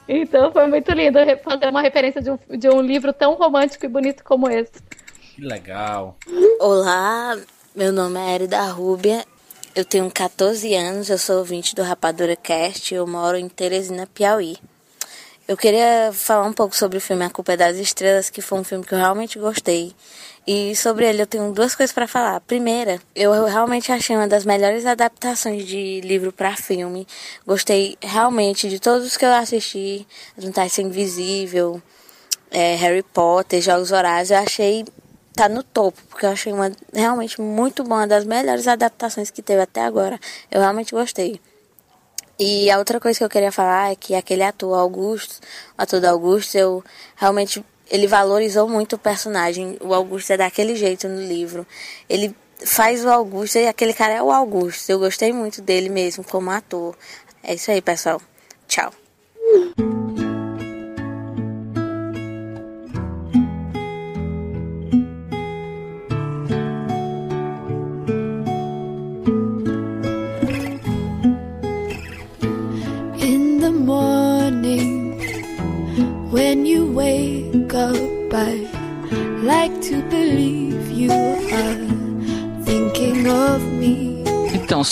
Então foi muito lindo fazer uma referência de um, de um livro tão romântico e bonito como esse. Que legal. Olá, meu nome é Erida Rúbia, eu tenho 14 anos, eu sou ouvinte do Rapadura Cast, eu moro em Teresina, Piauí. Eu queria falar um pouco sobre o filme A Culpa é das Estrelas, que foi um filme que eu realmente gostei. E sobre ele eu tenho duas coisas para falar. A primeira, eu realmente achei uma das melhores adaptações de livro para filme. Gostei realmente de todos que eu assisti. Vantagem Invisível, é, Harry Potter, Jogos Vorazes, eu achei tá no topo, porque eu achei uma realmente muito boa, uma das melhores adaptações que teve até agora. Eu realmente gostei. E a outra coisa que eu queria falar é que aquele ator Augusto, o ator do Augusto, eu realmente ele valorizou muito o personagem. O Augusto é daquele jeito no livro. Ele faz o Augusto e aquele cara é o Augusto. Eu gostei muito dele mesmo como ator. É isso aí, pessoal. Tchau.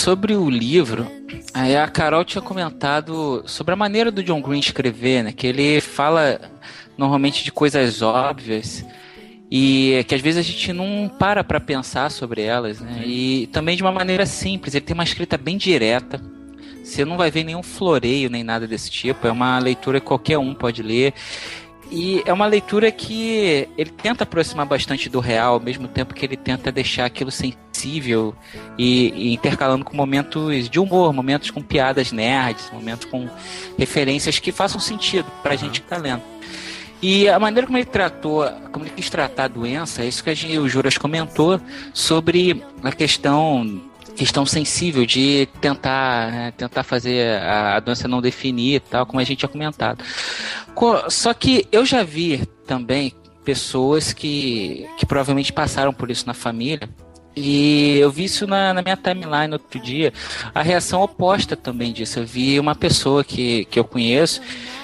Sobre o livro, aí a Carol tinha comentado sobre a maneira do John Green escrever, né? Que ele fala normalmente de coisas óbvias e que às vezes a gente não para para pensar sobre elas, né? E também de uma maneira simples. Ele tem uma escrita bem direta. Você não vai ver nenhum floreio nem nada desse tipo. É uma leitura que qualquer um pode ler. E é uma leitura que ele tenta aproximar bastante do real, ao mesmo tempo que ele tenta deixar aquilo sensível e, e intercalando com momentos de humor, momentos com piadas nerds, momentos com referências que façam sentido pra gente que tá lendo. E a maneira como ele tratou, como ele quis tratar a doença, é isso que a gente, o Juras comentou sobre a questão questão sensível de tentar né, tentar fazer a, a doença não definir tal, como a gente tinha comentado. Co- Só que eu já vi também pessoas que, que provavelmente passaram por isso na família. E eu vi isso na, na minha timeline outro dia. A reação oposta também disso. Eu vi uma pessoa que, que eu conheço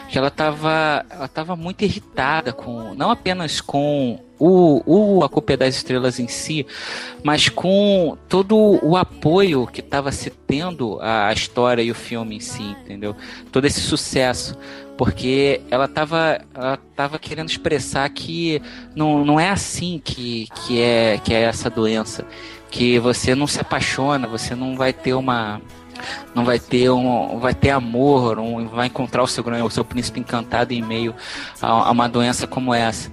que ela estava ela tava muito irritada com não apenas com o, o A Culpa é das Estrelas em si, mas com todo o apoio que estava se tendo a, a história e o filme em si, entendeu? Todo esse sucesso. Porque ela estava ela tava querendo expressar que não, não é assim que, que, é, que é essa doença. Que você não se apaixona, você não vai ter uma, não vai ter um, vai ter amor, um, vai encontrar o seu o seu príncipe encantado em meio a, a uma doença como essa.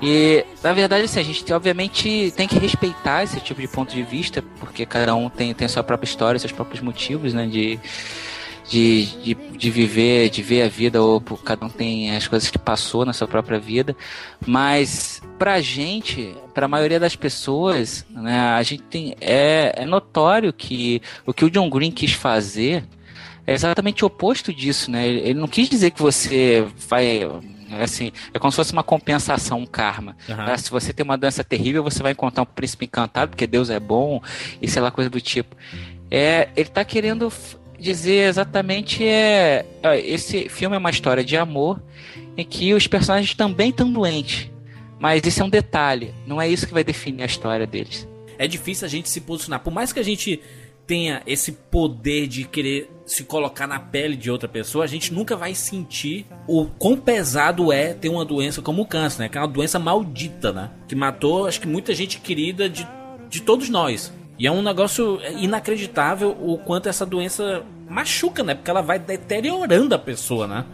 E na verdade, assim, a gente obviamente tem que respeitar esse tipo de ponto de vista, porque cada um tem, tem a sua própria história, seus próprios motivos, né, de, de, de, de viver, de ver a vida, ou cada um tem as coisas que passou na sua própria vida. Mas pra gente, pra maioria das pessoas, né, a gente tem. É, é notório que o que o John Green quis fazer é exatamente o oposto disso, né? Ele não quis dizer que você vai. Assim, é como se fosse uma compensação, um karma. Ah, Se você tem uma doença terrível, você vai encontrar um príncipe encantado, porque Deus é bom, e sei lá, coisa do tipo. É, ele tá querendo dizer exatamente é, esse filme é uma história de amor em que os personagens também estão doentes. Mas isso é um detalhe, não é isso que vai definir a história deles. É difícil a gente se posicionar. Por mais que a gente tenha esse poder de querer se colocar na pele de outra pessoa, a gente nunca vai sentir o quão pesado é ter uma doença como o câncer, né? Que é uma doença maldita, né? Que matou, acho que muita gente querida de, de todos nós. E é um negócio inacreditável o quanto essa doença machuca, né? Porque ela vai deteriorando a pessoa, né?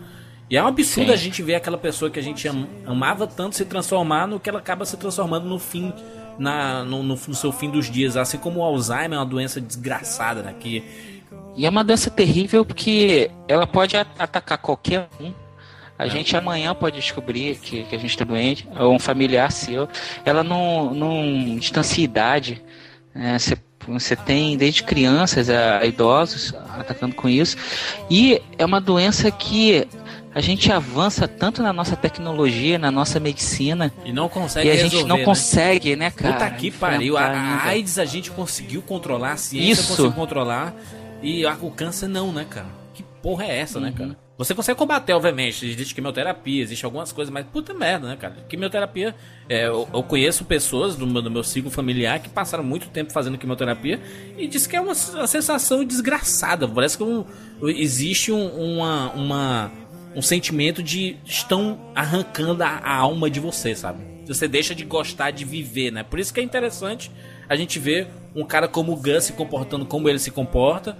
E é um absurdo Sim. a gente ver aquela pessoa que a gente am- amava tanto se transformar no que ela acaba se transformando no fim, na, no, no- no seu fim dos dias. Assim como o Alzheimer é uma doença desgraçada, né? Que E é uma doença terrível porque ela pode atacar qualquer um. A gente amanhã pode descobrir que, que a gente está doente, ou um familiar seu. Ela não, não distancia idade. né? Você, você tem desde crianças a, a idosos atacando com isso. E é uma doença que a gente avança tanto na nossa tecnologia, na nossa medicina. E não consegue E a gente resolver, não né? consegue, né, cara? Puta que pariu. A, a. AIDS a gente conseguiu controlar, a ciência Isso. conseguiu controlar. E o câncer não, né, cara? Que porra é essa, né, Uhum. cara? Você consegue combater, obviamente. Existe quimioterapia, existe algumas coisas, mas puta merda, né, cara? Quimioterapia. é, eu, eu conheço pessoas do meu, do meu ciclo familiar que passaram muito tempo fazendo quimioterapia e diz que é uma, uma sensação desgraçada. Parece que um- existe um, uma, uma- um sentimento de estão arrancando a, a alma de você, sabe? Você deixa de gostar de viver, né? Por isso que é interessante a gente ver um cara como o Gus se comportando como ele se comporta.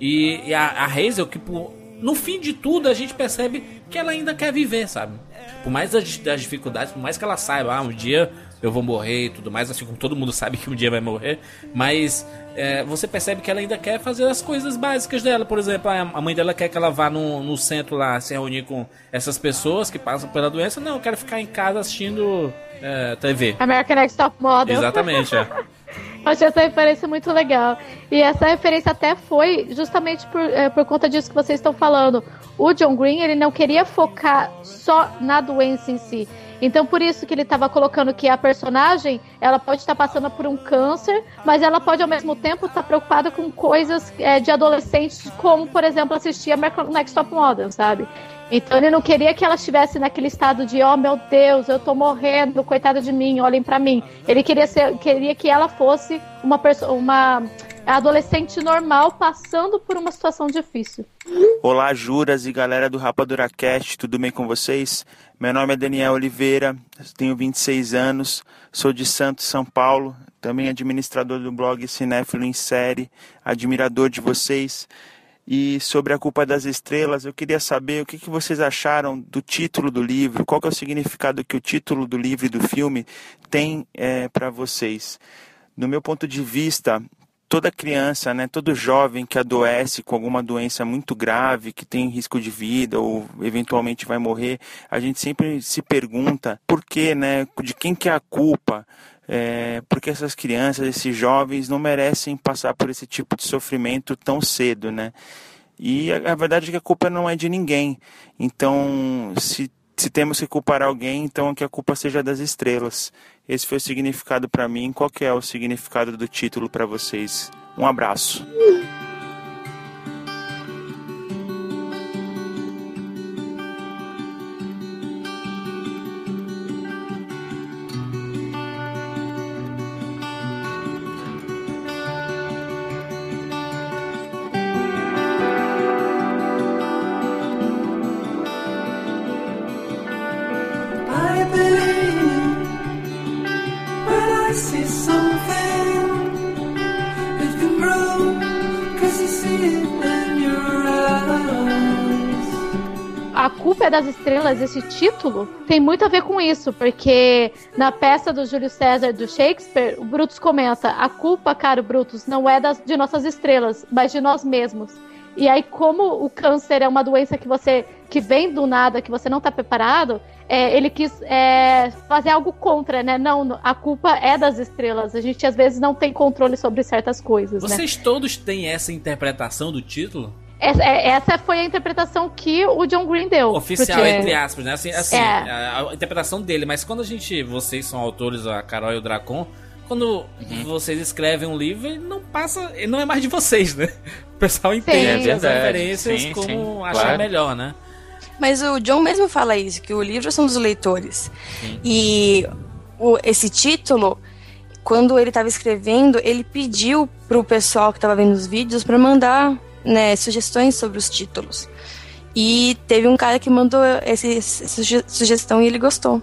E, e a, a Hazel, que por no fim de tudo a gente percebe que ela ainda quer viver, sabe? Por mais das, dificuldades, por mais que ela saiba, ah, um dia eu vou morrer e tudo mais, assim como todo mundo sabe que um dia vai morrer, mas é, você percebe que ela ainda quer fazer as coisas básicas dela. Por exemplo, a mãe dela quer que ela vá no, no centro lá se reunir com essas pessoas que passam pela doença. Não, eu quero ficar em casa assistindo é, TV. American Next Top Model. Exatamente, é. (laughs) Achei essa referência muito legal. E essa referência até foi justamente por, é, por conta disso que vocês estão falando. O John Green, ele não queria focar só na doença em si. Então, por isso que ele estava colocando que a personagem, ela pode estar passando por um câncer, mas ela pode, ao mesmo tempo, estar preocupada com coisas é, de adolescentes, como, por exemplo, assistir American Next Top Model, sabe? Então ele não queria que ela estivesse naquele estado de, oh meu Deus, eu tô morrendo, coitada de mim, olhem pra mim. Ele queria, ser, queria que ela fosse uma pessoa, uma adolescente normal passando por uma situação difícil. Olá, Juras e galera do Rapadura Cast, tudo bem com vocês? Meu nome é Daniel Oliveira, tenho 26 anos, sou de Santos, São Paulo, também administrador do blog Cinéfilo em Série, admirador de vocês. E sobre a culpa das estrelas, eu queria saber o que, que vocês acharam do título do livro, qual é o significado que o título do livro e do filme tem é, para vocês. Do meu ponto de vista, toda criança, né, todo jovem que adoece com alguma doença muito grave, que tem risco de vida ou eventualmente vai morrer, a gente sempre se pergunta por que, né, de quem que é a culpa? É, porque essas crianças, esses jovens não merecem passar por esse tipo de sofrimento tão cedo, né? E a, a verdade é que a culpa não é de ninguém. Então, se, se temos que culpar alguém, então que a culpa seja das estrelas. Esse foi o significado para mim. Qual é o significado do título para vocês? Um abraço. Das estrelas, esse título, tem muito a ver com isso, porque na peça do Júlio César do Shakespeare, o Brutus comenta: a culpa, caro Brutus, não é das, de nossas estrelas, mas de nós mesmos. E aí, como o câncer é uma doença que você que vem do nada, que você não está preparado, é, ele quis é, fazer algo contra, né? Não, a culpa é das estrelas. A gente às vezes não tem controle sobre certas coisas, né? Vocês todos têm essa interpretação do título? Essa, é- essa foi a interpretação que o John Green deu. Oficial, Porque- entre aspas, né? Assim, assim É. a, a interpretação dele. Mas quando a gente, vocês são autores, a Carol e o Dracon, quando Uhum. vocês escrevem um livro, ele não passa, ele não é mais de vocês, né? O pessoal entende É as referências Sim, como sim, achar claro. melhor, né? Mas o John mesmo fala isso, que o livro são dos leitores. E o- esse título, quando ele estava escrevendo, ele pediu pro pessoal que estava vendo os vídeos para mandar né, sugestões sobre os títulos. E teve um cara que mandou esse, essa suge- sugestão e ele gostou.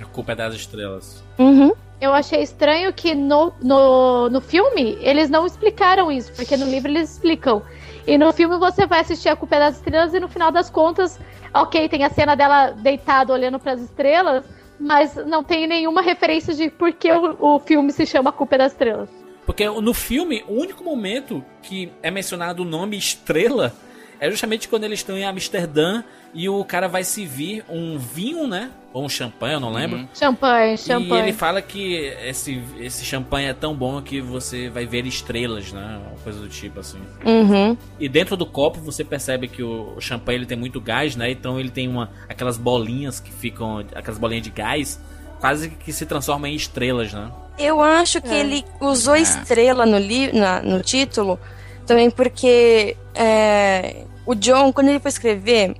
A culpa é das estrelas. Uhum. Eu achei estranho que no, no, no filme eles não explicaram isso, porque no livro eles explicam. E no filme você vai assistir A Culpa é das Estrelas e no final das contas, ok, tem a cena dela deitada olhando para as estrelas, mas não tem nenhuma referência de por que o, o filme se chama A Culpa é das Estrelas. Porque no filme, o único momento que é mencionado o nome estrela é justamente quando eles estão em Amsterdã e o cara vai servir um vinho, né? Ou um champanhe, eu não lembro. Champanhe, E champanhe. ele fala que esse, esse champanhe é tão bom que você vai ver estrelas, né? Uma coisa do tipo assim. Uhum. E dentro do copo você percebe que o champanhe ele tem muito gás, né? Então ele tem uma aquelas bolinhas que ficam, aquelas bolinhas de gás, quase que se transformam em estrelas, né? Eu acho que É. ele usou estrela no, li na- no título também porque é, o John, quando ele foi escrever,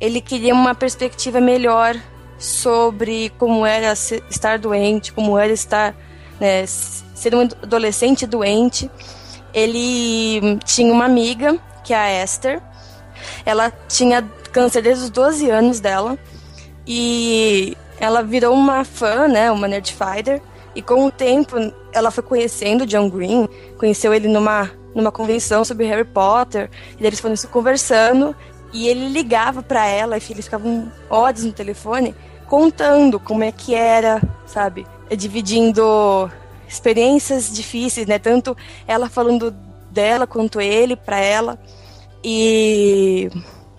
ele queria uma perspectiva melhor sobre como era estar doente, como era estar né, ser um adolescente doente. Ele tinha uma amiga, que é a Esther. Ela tinha câncer desde os 12 anos dela. E ela virou uma fã, né, uma nerdfighter. E com o tempo, ela foi conhecendo John Green, conheceu ele numa, numa convenção sobre Harry Potter, e eles foram se conversando, E ele ligava pra ela, e eles ficavam horas no telefone, contando como é que era, sabe? Dividindo experiências difíceis, né? Tanto ela falando dela quanto ele pra ela. E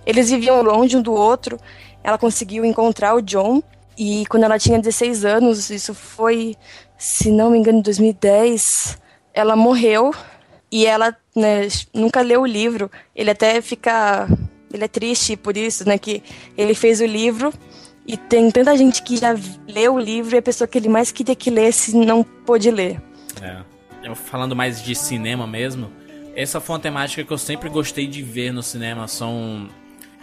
eles viviam longe um do outro. Ela conseguiu encontrar o John. E quando ela tinha 16 anos, isso foi, se não me engano, em 2010, ela morreu. E ela né, nunca leu o livro. Ele até fica. Ele é triste por isso, né? Que ele fez o livro e tem tanta gente que já leu o livro e a pessoa que ele mais queria que lesse não pôde ler. É. Eu falando mais de cinema mesmo, essa foi uma temática que eu sempre gostei de ver no cinema. São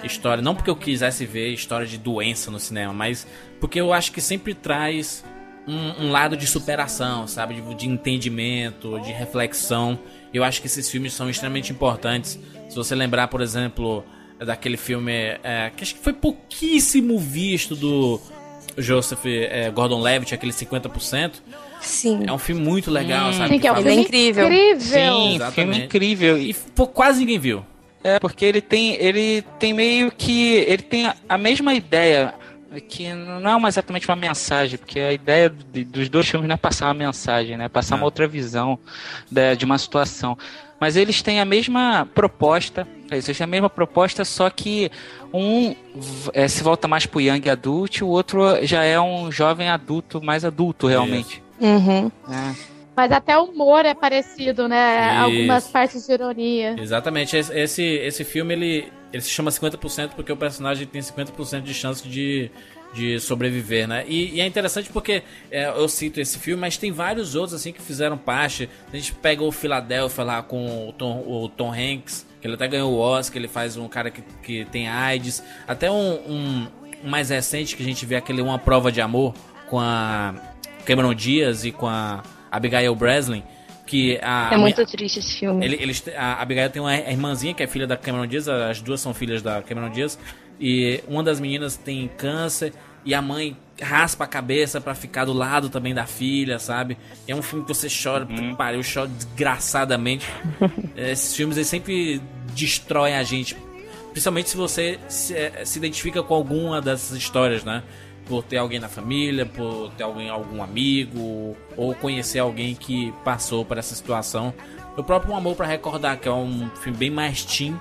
histórias, não porque eu quisesse ver história de doença no cinema, mas porque eu acho que sempre traz um, um lado de superação, sabe? De, de entendimento, de reflexão. Eu acho que esses filmes são extremamente importantes. Se você lembrar, por exemplo, daquele filme é, que acho que foi pouquíssimo visto do Joseph é, Gordon-Levitt, aquele 50%. Sim. É um filme muito legal, Hum. sabe? Sim, que é um filme incrível. incrível. Sim, Exatamente. filme incrível. E pô, quase ninguém viu. É, porque ele tem, ele tem meio que. Ele tem a, a mesma ideia. Que não é exatamente uma mensagem, porque a ideia de- dos dois filmes não é passar uma mensagem, né? É passar Não. uma outra visão da- de uma situação. Mas eles têm a mesma proposta, eles têm a mesma proposta, só que um é, se volta mais pro young adult, e o outro já é um jovem adulto, mais adulto realmente. Uhum. né? Mas até o humor é parecido, né? Isso. Algumas partes de ironia. Exatamente. Esse, esse, esse filme, ele, ele se chama 50% porque o personagem tem 50% de chance de, de sobreviver, né? E, e é interessante porque é, eu cito esse filme, mas tem vários outros, assim, que fizeram parte. A gente pega o Philadelphia lá com o Tom, o Tom Hanks, que ele até ganhou o Oscar, ele faz um cara que, que tem AIDS. Até um, um, um mais recente que a gente vê aquele Uma Prova de Amor com a Cameron Diaz e com a Abigail Breslin. Que a, É muito triste esse filme. ele, eles, a Abigail tem uma irmãzinha que é filha da Cameron Diaz, as duas são filhas da Cameron Diaz, e uma das meninas tem câncer e a mãe raspa a cabeça pra ficar do lado também da filha, sabe? É um filme que você chora, pariu, eu choro desgraçadamente. (laughs) Esses filmes eles sempre destroem a gente, principalmente se você se, eh, se identifica com alguma dessas histórias, né? Por ter alguém na família, por ter alguém, algum amigo, ou conhecer alguém que passou por essa situação. O próprio Amor para Recordar, que é um filme bem mais teen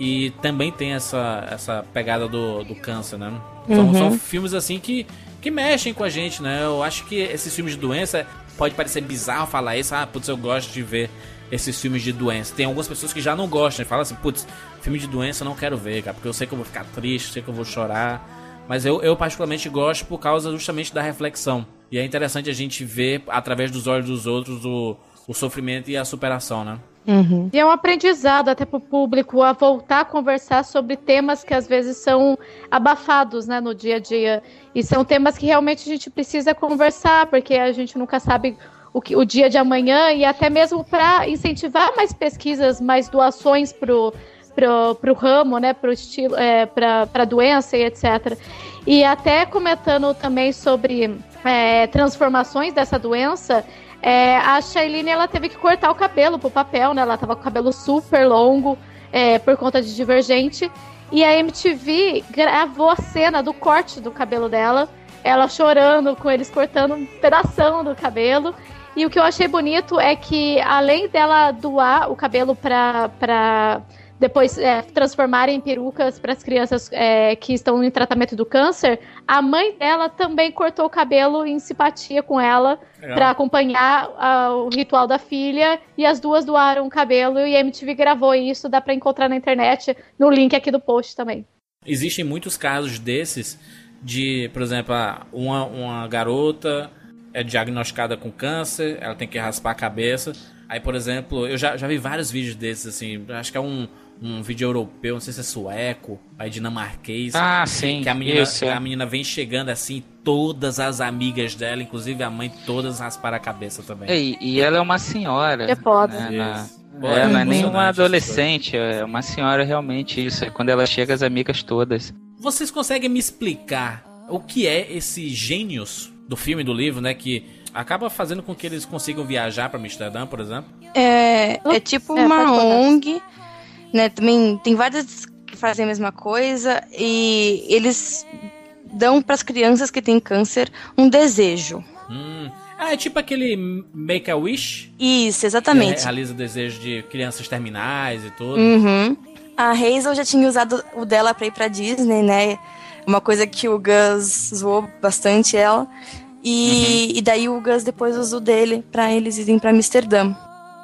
e também tem essa, essa pegada do, do câncer, né? São, Uhum. são filmes assim que, que mexem com a gente, né? Eu acho que esses filmes de doença pode parecer bizarro falar isso, ah, putz, eu gosto de ver esses filmes de doença. Tem algumas pessoas que já não gostam e falam assim, putz, filme de doença eu não quero ver, cara, porque eu sei que eu vou ficar triste, sei que eu vou chorar. Mas eu, eu particularmente gosto por causa justamente da reflexão. E é interessante a gente ver, através dos olhos dos outros, o, o sofrimento e a superação, né? Uhum. E é um aprendizado até para o público a voltar a conversar sobre temas que às vezes são abafados né, no dia a dia. E são temas que realmente a gente precisa conversar, porque a gente nunca sabe o, que, o dia de amanhã, e até mesmo para incentivar mais pesquisas, mais doações pro pro, pro ramo, né, pro estilo, é, pra, doença e etc. E até comentando também sobre é, transformações dessa doença, é, a Shailene ela teve que cortar o cabelo pro papel, né? Ela tava com o cabelo super longo é, por conta de Divergente. E a MTV gravou a cena do corte do cabelo dela, ela chorando com eles cortando um pedação do cabelo. E o que eu achei bonito é que, além dela doar o cabelo pra. pra depois é, transformarem em perucas para as crianças é, que estão em tratamento do câncer, a mãe dela também cortou o cabelo em simpatia com ela Legal. para acompanhar ah, o ritual da filha e as duas doaram o cabelo e a MTV gravou isso, dá para encontrar na internet, no link aqui do post também. Existem muitos casos desses de, por exemplo, uma, uma garota é diagnosticada com câncer, ela tem que raspar a cabeça. Aí, por exemplo, eu já, já vi vários vídeos desses, assim, acho que é um, um vídeo europeu, não sei se é sueco, aí dinamarquês. Ah, sim, Que a menina, isso, é. a menina vem chegando assim, todas as amigas dela, inclusive a mãe, todas rasparam a cabeça também. E, e ela é uma senhora. É foda. né, na- é, não é nem uma adolescente, é uma senhora realmente isso. É quando ela chega, as amigas todas. Vocês conseguem me explicar o que é esse gênios do filme e do livro, né? Que acaba fazendo com que eles consigam viajar pra Amsterdã, por exemplo? É, é tipo É, uma. ONG, né? Também tem várias fazem a mesma coisa e eles dão para as crianças que têm câncer um desejo. Hum. Ah, é tipo aquele Make a Wish? Isso, exatamente. Que realiza o desejo de crianças terminais e tudo. Uhum. A Hazel já tinha usado o dela pra ir pra Disney, né? Uma coisa que o Gus zoou bastante ela. E, e daí o Gus depois usou dele pra eles irem pra Amsterdã.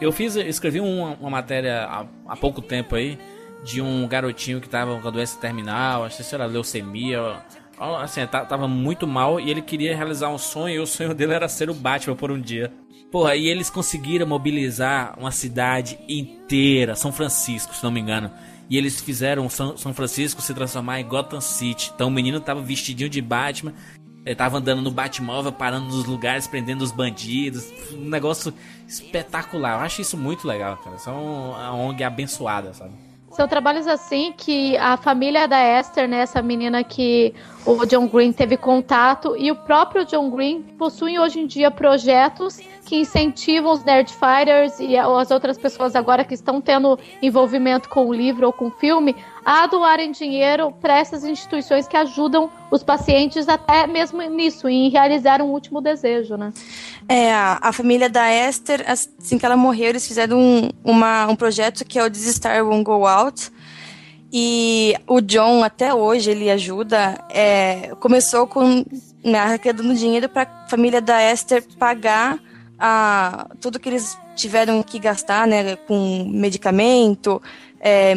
Eu fiz, escrevi uma, uma matéria há, há pouco tempo aí de um garotinho que tava com a doença terminal, acho que se era leucemia, assim, tá- tava muito mal e ele queria realizar um sonho e o sonho dele era ser o Batman por um dia. Porra, e eles conseguiram mobilizar uma cidade inteira, São Francisco, se não me engano. E eles fizeram São Francisco se transformar em Gotham City. Então o menino tava vestidinho de Batman, ele tava andando no Batmóvel, parando nos lugares, prendendo os bandidos. Um negócio espetacular. Eu acho isso muito legal, cara. São uma ONG abençoada, sabe? São trabalhos assim que a família da Esther, né, essa menina que o John Green teve contato, e o próprio John Green possuem hoje em dia projetos que incentivam os Nerdfighters e as outras pessoas agora que estão tendo envolvimento com o livro ou com o filme a doarem dinheiro para essas instituições que ajudam os pacientes até mesmo nisso, em realizar um último desejo, né? É, a, família da Esther, assim que ela morreu, eles fizeram um, uma- um projeto que é o This Star Won't Go Out. E o John, até hoje, ele ajuda. é, começou com né, arrecadando dinheiro para a família da Esther pagar a, tudo que eles tiveram que gastar, né, com medicamento, é,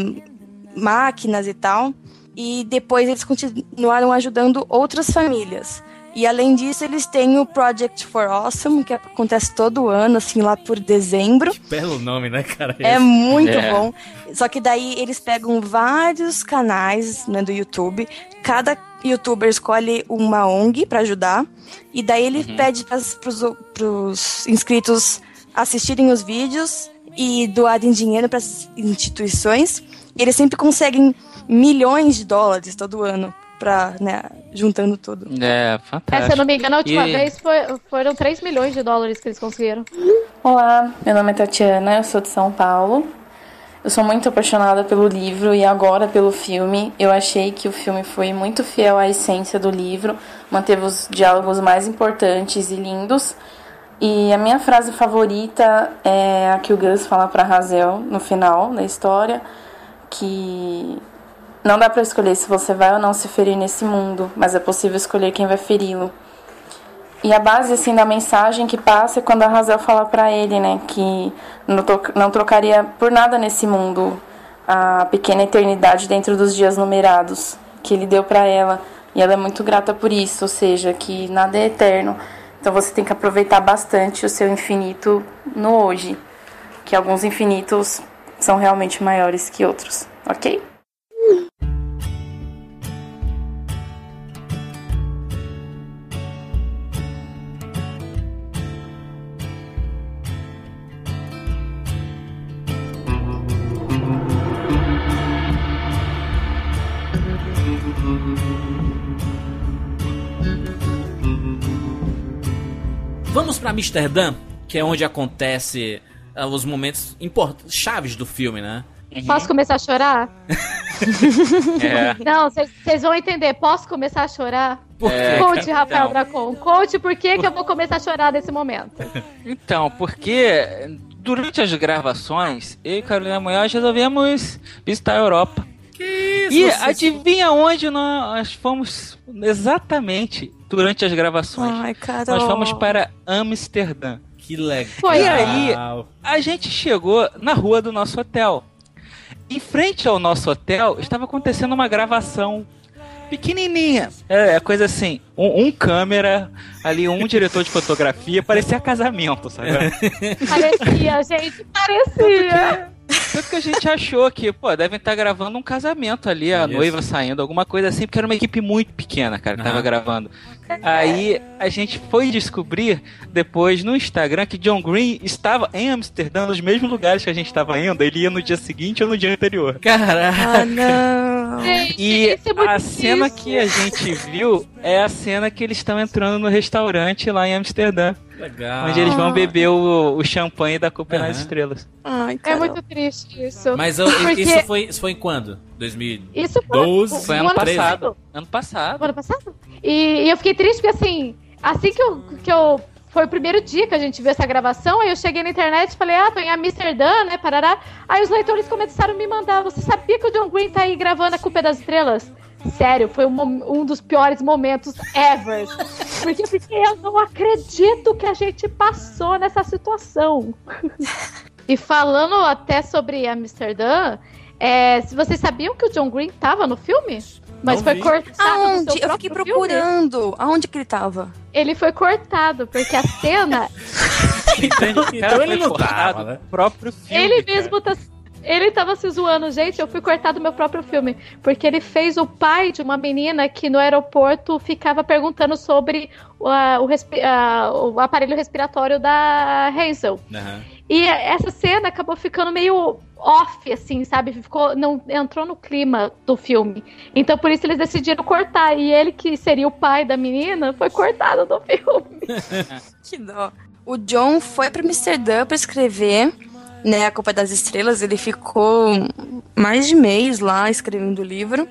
máquinas e tal. E depois eles continuaram ajudando outras famílias. E além disso, eles têm o Project for Awesome, que acontece todo ano, assim, lá por dezembro. Belo nome, né, cara? É Esse. muito É. bom. Só que daí eles pegam vários canais né, do YouTube. Cada youtuber escolhe uma ONG pra ajudar. E daí ele Uhum. pede pros, pros inscritos assistirem os vídeos e doarem dinheiro para as instituições. E eles sempre conseguem milhões de dólares todo ano, pra, né, juntando tudo. É, É, fantástico. se eu não me engano, a última E- vez foi- foram 3 milhões de dólares que eles conseguiram. Olá, meu nome é Tatiana, eu sou de São Paulo. Eu sou muito apaixonada pelo livro e agora pelo filme. Eu achei que o filme foi muito fiel à essência do livro, manteve os diálogos mais importantes e lindos. E a minha frase favorita é a que o Gus fala para Hazel no final da história, que não dá para escolher se você vai ou não se ferir nesse mundo, mas é possível escolher quem vai feri-lo. E a base assim da mensagem que passa é quando a Razel fala pra ele, né, que não, não trocaria por nada nesse mundo a pequena eternidade dentro dos dias numerados que ele deu pra ela, e ela é muito grata por isso, ou seja, que nada é eterno. Então você tem que aproveitar bastante o seu infinito no hoje, que alguns infinitos são realmente maiores que outros, OK? Vamos pra Amsterdã, que é onde acontece os momentos import- chaves do filme, né? Posso começar a chorar? (laughs) É. Não, vocês vão entender. Posso começar a chorar? Por quê? Conte, Rafael Não. Dracon. Conte por que, que eu vou começar a chorar nesse momento. Então, porque durante as gravações, eu e Carolina Munhoz resolvemos visitar a Europa. Que E vocês- adivinha onde nós fomos exatamente durante as gravações? Ai, Carol. Nós fomos para Amsterdã. Que legal. Foi. E aí, a gente chegou na rua do nosso hotel. Em frente ao nosso hotel, estava acontecendo uma gravação pequenininha. É, é coisa assim, um, um câmera, ali um diretor de fotografia, parecia casamento, sabe? Parecia, gente, parecia. Tanto que a gente achou que, pô, devem estar gravando um casamento ali, a Isso. noiva saindo, alguma coisa assim, porque era uma equipe muito pequena, cara, que tava Aham. gravando. Aí a gente foi descobrir depois no Instagram que John Green estava em Amsterdã, nos mesmos lugares que a gente estava indo. Ele ia no dia seguinte ou no dia anterior. Caraca. Ah, não. E é a cena difícil. que a gente viu é a cena que eles estão entrando no restaurante lá em Amsterdã. Legal. Onde eles vão beber o, o champanhe da Culpa nas Aham. Estrelas. Ai, É muito triste isso. Mas eu- Porque isso, foi, isso foi em quando? 2012? Isso foi, Foi ano 13. passado. Ano passado. Ano passado? E, e eu fiquei triste porque assim, assim que eu, que eu. Foi o primeiro dia que a gente viu essa gravação, aí eu cheguei na internet e falei, ah, tô em Amsterdã, né? Parará. Aí os leitores começaram a me mandar. Você sabia que o John Green tá aí gravando a Culpa é das Estrelas? Sério, foi um, um dos piores momentos ever. Porque eu fiquei, eu não acredito que a gente passou nessa situação. (laughs) E falando até sobre Amsterdã, é, se vocês sabiam que o John Green tava no filme? Mas Não foi vi. cortado. Aonde? Eu fiquei próprio filme. procurando. Aonde que ele tava? Ele foi cortado, porque a cena. (laughs) Então ele não tava, né? próprio filme. ele mesmo tá. Ele tava se zoando, gente. Eu fui cortado do meu próprio filme. Porque ele fez o pai de uma menina que no aeroporto ficava perguntando sobre o, a- o, respi- a- o aparelho respiratório da Hazel. E essa cena acabou ficando meio off, assim, sabe? Ficou, não entrou no clima do filme. Então por isso eles decidiram cortar. E ele, que seria o pai da menina, foi cortado do filme. (laughs) que dó. O John foi pra Amsterdã pra escrever, né, A Culpa das Estrelas. Ele ficou mais de mês lá escrevendo o livro.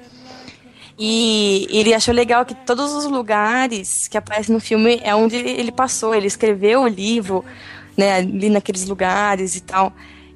E ele achou legal que todos os lugares que aparecem no filme é onde ele passou. Ele escreveu o livro, né, ali naqueles lugares e tal.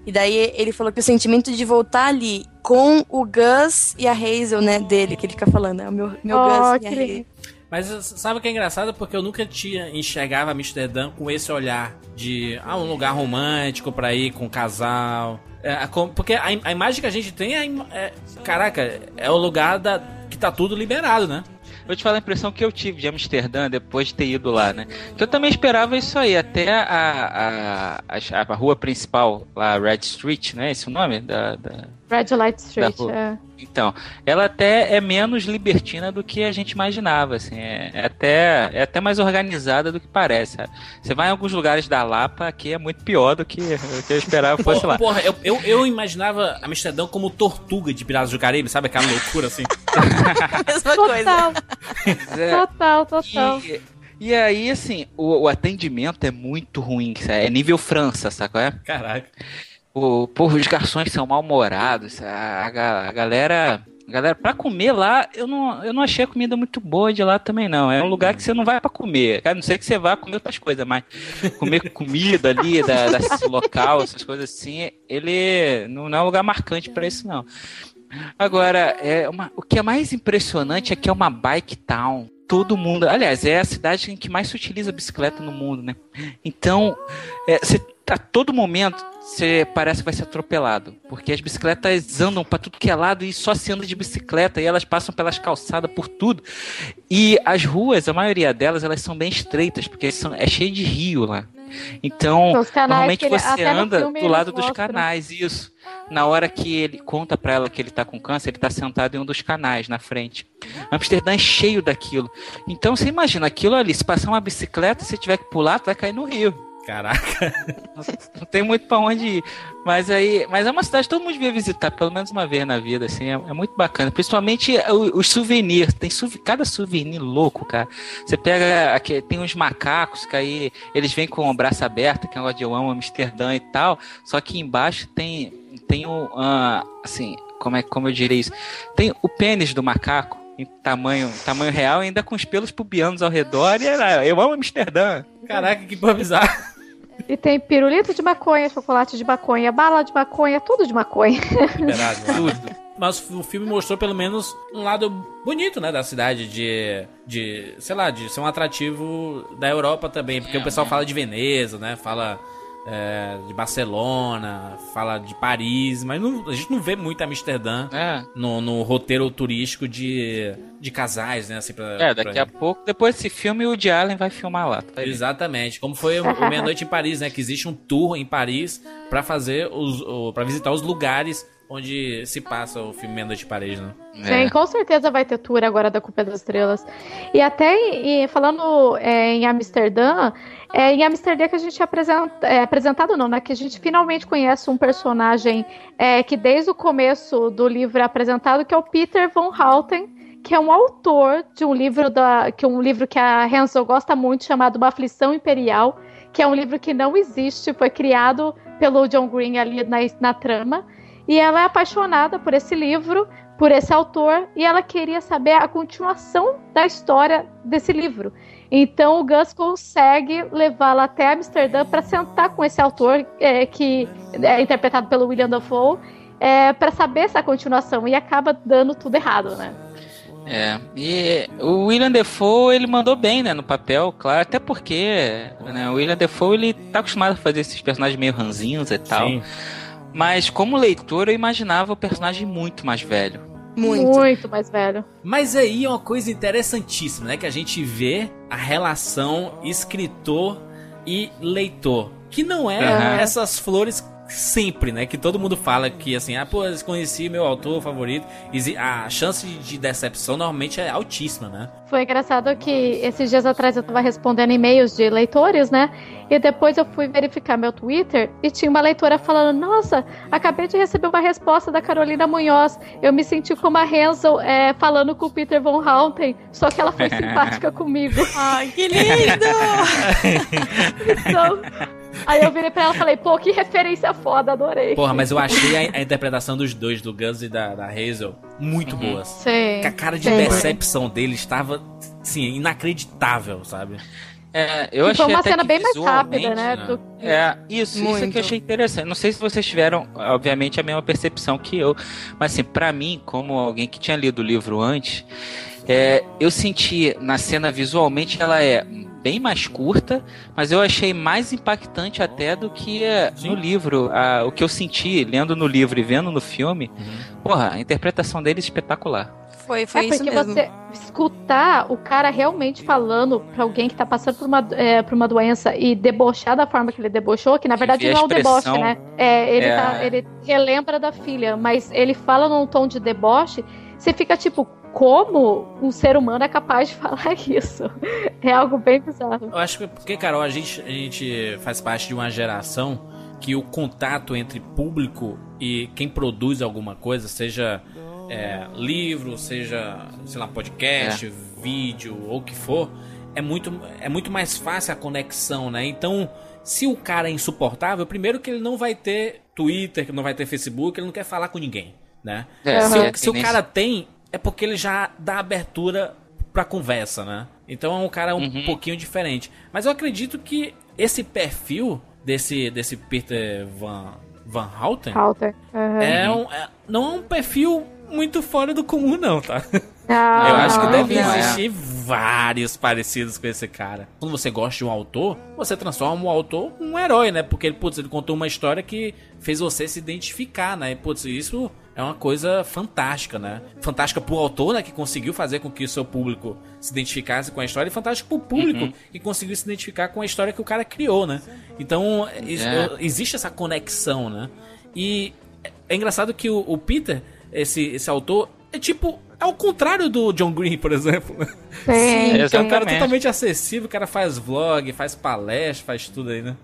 E daí ele falou que o sentimento de voltar ali com o Gus e a Hazel, né, dele, que ele fica falando, é o meu, meu Oh, Gus e a. Hazel. Mas sabe o que é engraçado? Porque eu nunca tinha enxergava Amsterdã com esse olhar de ah, um lugar romântico pra ir com um casal. É, porque a, a imagem que a gente tem é, é- Caraca, é o lugar da, que tá tudo liberado, né? Vou te falar a impressão que eu tive de Amsterdã depois de ter ido lá, né? Que eu também esperava isso aí, até a, a, a, a rua principal, lá, Red Street, né? Esse é o nome da- da, Red Light Street. É. Então, ela até é menos libertina do que a gente imaginava, assim, é, é até, é até mais organizada do que parece. sabe? Você vai em alguns lugares da Lapa, aqui é muito pior do que o que eu esperava fosse Porra, lá. porra, eu, eu, eu imaginava Amsterdã como tortuga de Piratas do Caribe, sabe aquela loucura assim? (laughs) Mesma Total. É. Total, total. E, e aí, assim, o, o atendimento é muito ruim, sabe? é nível França, sabe? É? Caraca. O, porra, os garçons são mal-humorados, a, ga- a galera... A galera, pra comer lá, eu não, eu não achei a comida muito boa de lá também, não. É um lugar que você não vai pra comer. A não ser que você vá comer outras coisas, mas comer (laughs) comida ali da, da local, essas coisas assim, ele não, não é um lugar marcante pra isso, não. Agora, é uma, o que é mais impressionante é que é uma bike town. Todo mundo. Aliás, é a cidade em que mais se utiliza bicicleta no mundo, né? Então, é, você a todo momento você parece que vai ser atropelado. Porque as bicicletas andam pra tudo que é lado e só se anda de bicicleta e elas passam pelas calçadas por tudo. E as ruas, a maioria delas, elas são bem estreitas, porque são, é cheio de rio lá. Então, canais normalmente ele- você anda do lado dos mostram. canais, isso. Na hora que ele conta pra ela que ele tá com câncer, ele tá sentado em um dos canais na frente. Amsterdã é cheio daquilo. Então você imagina aquilo ali, se passar uma bicicleta, se tiver que pular, tu vai cair no rio. Caraca. Não tem muito pra onde ir. Mas aí, mas é uma cidade que todo mundo devia visitar pelo menos uma vez na vida, assim, é, é muito bacana. Principalmente o- os souvenirs, tem cada souvenir louco, cara. Você pega aqui, tem uns macacos que aí eles vêm com o braço aberto, que é um negócio de eu amo Amsterdã e tal. Só que embaixo tem tem o ah, assim, como é como eu diria isso? Tem o pênis do macaco em tamanho, tamanho real, ainda com os pelos pubianos ao redor, e era, eu amo Amsterdã. Caraca, que porra bizarra. E tem pirulito de maconha, chocolate de maconha, bala de maconha, tudo de maconha. (laughs) Liberado lá. Tudo. Mas o filme mostrou pelo menos um lado bonito, né, da cidade de, de, sei lá, de ser um atrativo da Europa também, porque o pessoal fala de Veneza, né, fala é, de Barcelona, fala de Paris, mas não- a gente não vê muito Amsterdã É. no, no roteiro turístico de, de casais, né, assim, pra, É, daqui pra- a pouco, depois desse filme, o Woody Allen vai filmar lá. ver. Exatamente. Como foi o Meia Noite em Paris, né? Que existe um tour em Paris pra fazer os, para visitar os lugares onde se passa o filme Noite em Paris, né? Sim, com certeza vai ter tour agora da Culpa das Estrelas. E até e falando é, em Amsterdã, é em Amsterdã que a gente é, apresenta, é apresentado, não, né? Que a gente finalmente conhece um personagem é, que desde o começo do livro é apresentado, que é o Peter von Houten, que é um autor de um livro da, que é um livro que a Hansel gosta muito, chamado Uma Aflição Imperial, que é um livro que não existe, foi criado pelo John Green ali na, na trama. E ela é apaixonada por esse livro, por esse autor, e ela queria saber a continuação da história desse livro. Então o Gus consegue levá-la até Amsterdã para sentar com esse autor, é, que é interpretado pelo William Dafoe, é, para saber essa continuação, e acaba dando tudo errado, né? É, e o William Defoe, ele mandou bem, né, no papel, claro, até porque né, o William Defoe, ele tá acostumado a fazer esses personagens meio ranzinhos e tal. Sim. Mas como leitor, eu imaginava o personagem muito mais velho. Muito. mais velho. Mas aí é uma coisa interessantíssima, né? Que a gente vê a relação escritor e leitor. Que não é Aham. essas flores sempre, né? Que todo mundo fala que assim, ah, pô, eu conheci meu autor favorito. A chance de decepção normalmente é altíssima, né? Foi engraçado que esses dias atrás eu tava respondendo e-mails de leitores, né? E depois eu fui verificar meu Twitter e tinha uma leitora falando: Nossa, acabei de receber uma resposta da Carolina Munhoz. Eu me senti como a Hansel é, falando com o Peter Von Houten, só que ela foi (laughs) simpática comigo. Ai, que lindo! (laughs) Então, aí eu virei pra ela e falei: Pô, que referência foda, adorei. Porra, mas eu achei a, a interpretação dos dois, do Gus e da, da Hazel, muito boas. Sim. Que a cara de sim. decepção dele estava, assim, inacreditável, sabe? É, eu E achei foi uma até cena bem mais rápida, né? né? do- É, isso, isso é que Muito. eu achei interessante. Não sei se vocês tiveram, obviamente, a mesma percepção que eu, mas assim, pra mim, como alguém que tinha lido o livro antes, é, eu senti na cena visualmente ela é bem mais curta, mas eu achei mais impactante até do que é, Sim. no livro. A- o que eu senti lendo no livro e vendo no filme, porra, a interpretação dele é espetacular. Foi, foi é isso porque mesmo. você escutar o cara realmente falando pra alguém que tá passando por uma, é, por uma doença e debochar da forma que ele debochou, que na verdade não é um deboche, né? É, ele, É. tá- ele relembra da filha, mas ele fala num tom de deboche, você fica tipo, como um ser humano é capaz de falar (laughs) isso? É algo bem bizarro. Eu acho que porque, Carol, a gente, a gente faz parte de uma geração que o contato entre público e quem produz alguma coisa, seja é, livro, seja, sei lá, podcast, vídeo ou o que for, é muito, é muito mais fácil a conexão, né? Então, se o cara é insuportável, primeiro que ele não vai ter Twitter, que não vai ter Facebook, ele não quer falar com ninguém, né? É, Se, é, o- se o cara tem, é porque ele já dá abertura pra conversa, né? Então é um cara um Uhum. pouquinho diferente. Mas eu acredito que esse perfil desse, desse Peter Van, Van Houten Halter. Aham. é um, é- não é um perfil muito fora do comum, não, tá? (laughs) Ah, Eu acho que não, deve não é. existir vários parecidos com esse cara. Quando você gosta de um autor, você transforma o autor em um herói, né? Porque ele, putz, ele contou uma história que fez você se identificar, né? E, putz, isso é uma coisa fantástica, né? Fantástica pro autor, né? Que conseguiu fazer com que o seu público se identificasse com a história. E fantástica pro público que conseguiu se identificar com a história que o cara criou, né? Então, É. existe essa conexão, né? E é engraçado que o, o Peter, esse, esse autor, é tipo. É o contrário do John Green, por exemplo. Sim, Que (laughs) é um cara totalmente acessível, o cara faz vlog, faz palestra, faz tudo aí, né?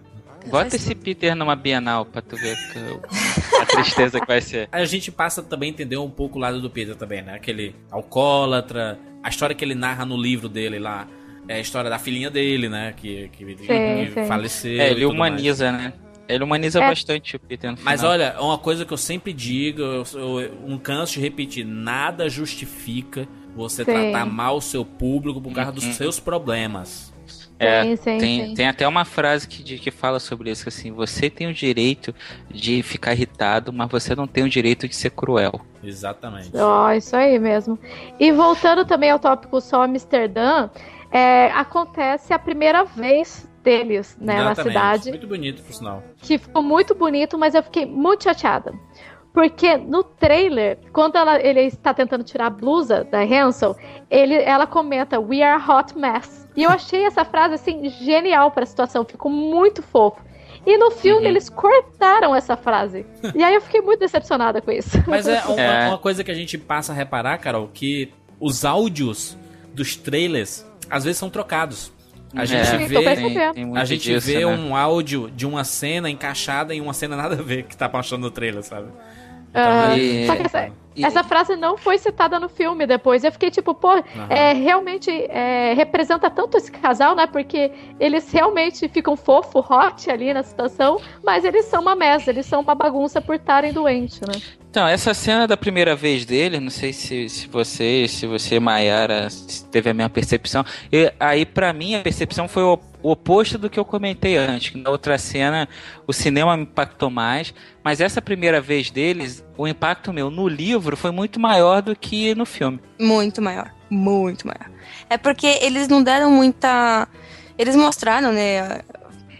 Bota esse Peter numa Bienal pra tu ver que- a tristeza que vai ser. Aí a gente passa também a entender um pouco o lado do Peter também, né? Aquele alcoólatra, a história que ele narra no livro dele lá. É a história da filhinha dele, né? Que, que, que sim. faleceu. É, e ele tudo mais. humaniza, né? Ele humaniza É. bastante o Peter no Mas final. olha, é uma coisa que eu sempre digo, eu, eu não canso de repetir, nada justifica você Sim. tratar mal o seu público por causa dos seus problemas. É, Sim, sim, tem, sim. tem até uma frase que, de- que fala sobre isso, que assim, você tem o direito de ficar irritado, mas você não tem o direito de ser cruel. Exatamente. Ó, isso aí mesmo. E voltando também ao tópico só Amsterdã, é, acontece a primeira vez deles né, na Exatamente. cidade, Muito bonito, por sinal. que ficou muito bonito, mas eu fiquei muito chateada. Porque no trailer, quando ela- ele está tentando tirar a blusa da Hansel, ele, ela comenta We are hot mess. E eu achei essa frase assim genial para a situação, ficou muito fofo. E no filme eles cortaram essa frase. (laughs) E aí eu fiquei muito decepcionada com isso. Mas é uma, É. uma coisa que a gente passa a reparar, Carol, que os áudios dos trailers às vezes são trocados. A gente tô vê, tem muito a gente disso, vê né? um áudio de uma cena encaixada em uma cena nada a ver que tá passando no trailer, sabe? Ah, E- só que essa, e- essa frase não foi citada no filme depois. Eu fiquei tipo, pô, é, realmente é, representa tanto esse casal, né? Porque eles realmente ficam fofo, hot ali na situação, mas eles são uma mesa, eles são uma bagunça por estarem doentes, né? Então, essa cena da primeira vez dele, não sei se, se você, se você, Mayara, teve a mesma percepção. E aí, pra mim, a percepção foi o, o oposto do que eu comentei antes. que Na outra cena, o cinema me impactou mais, mas essa primeira vez deles, o impacto meu no livro foi muito maior do que no filme. Muito maior. Muito maior. É porque eles não deram muita. Eles mostraram, né,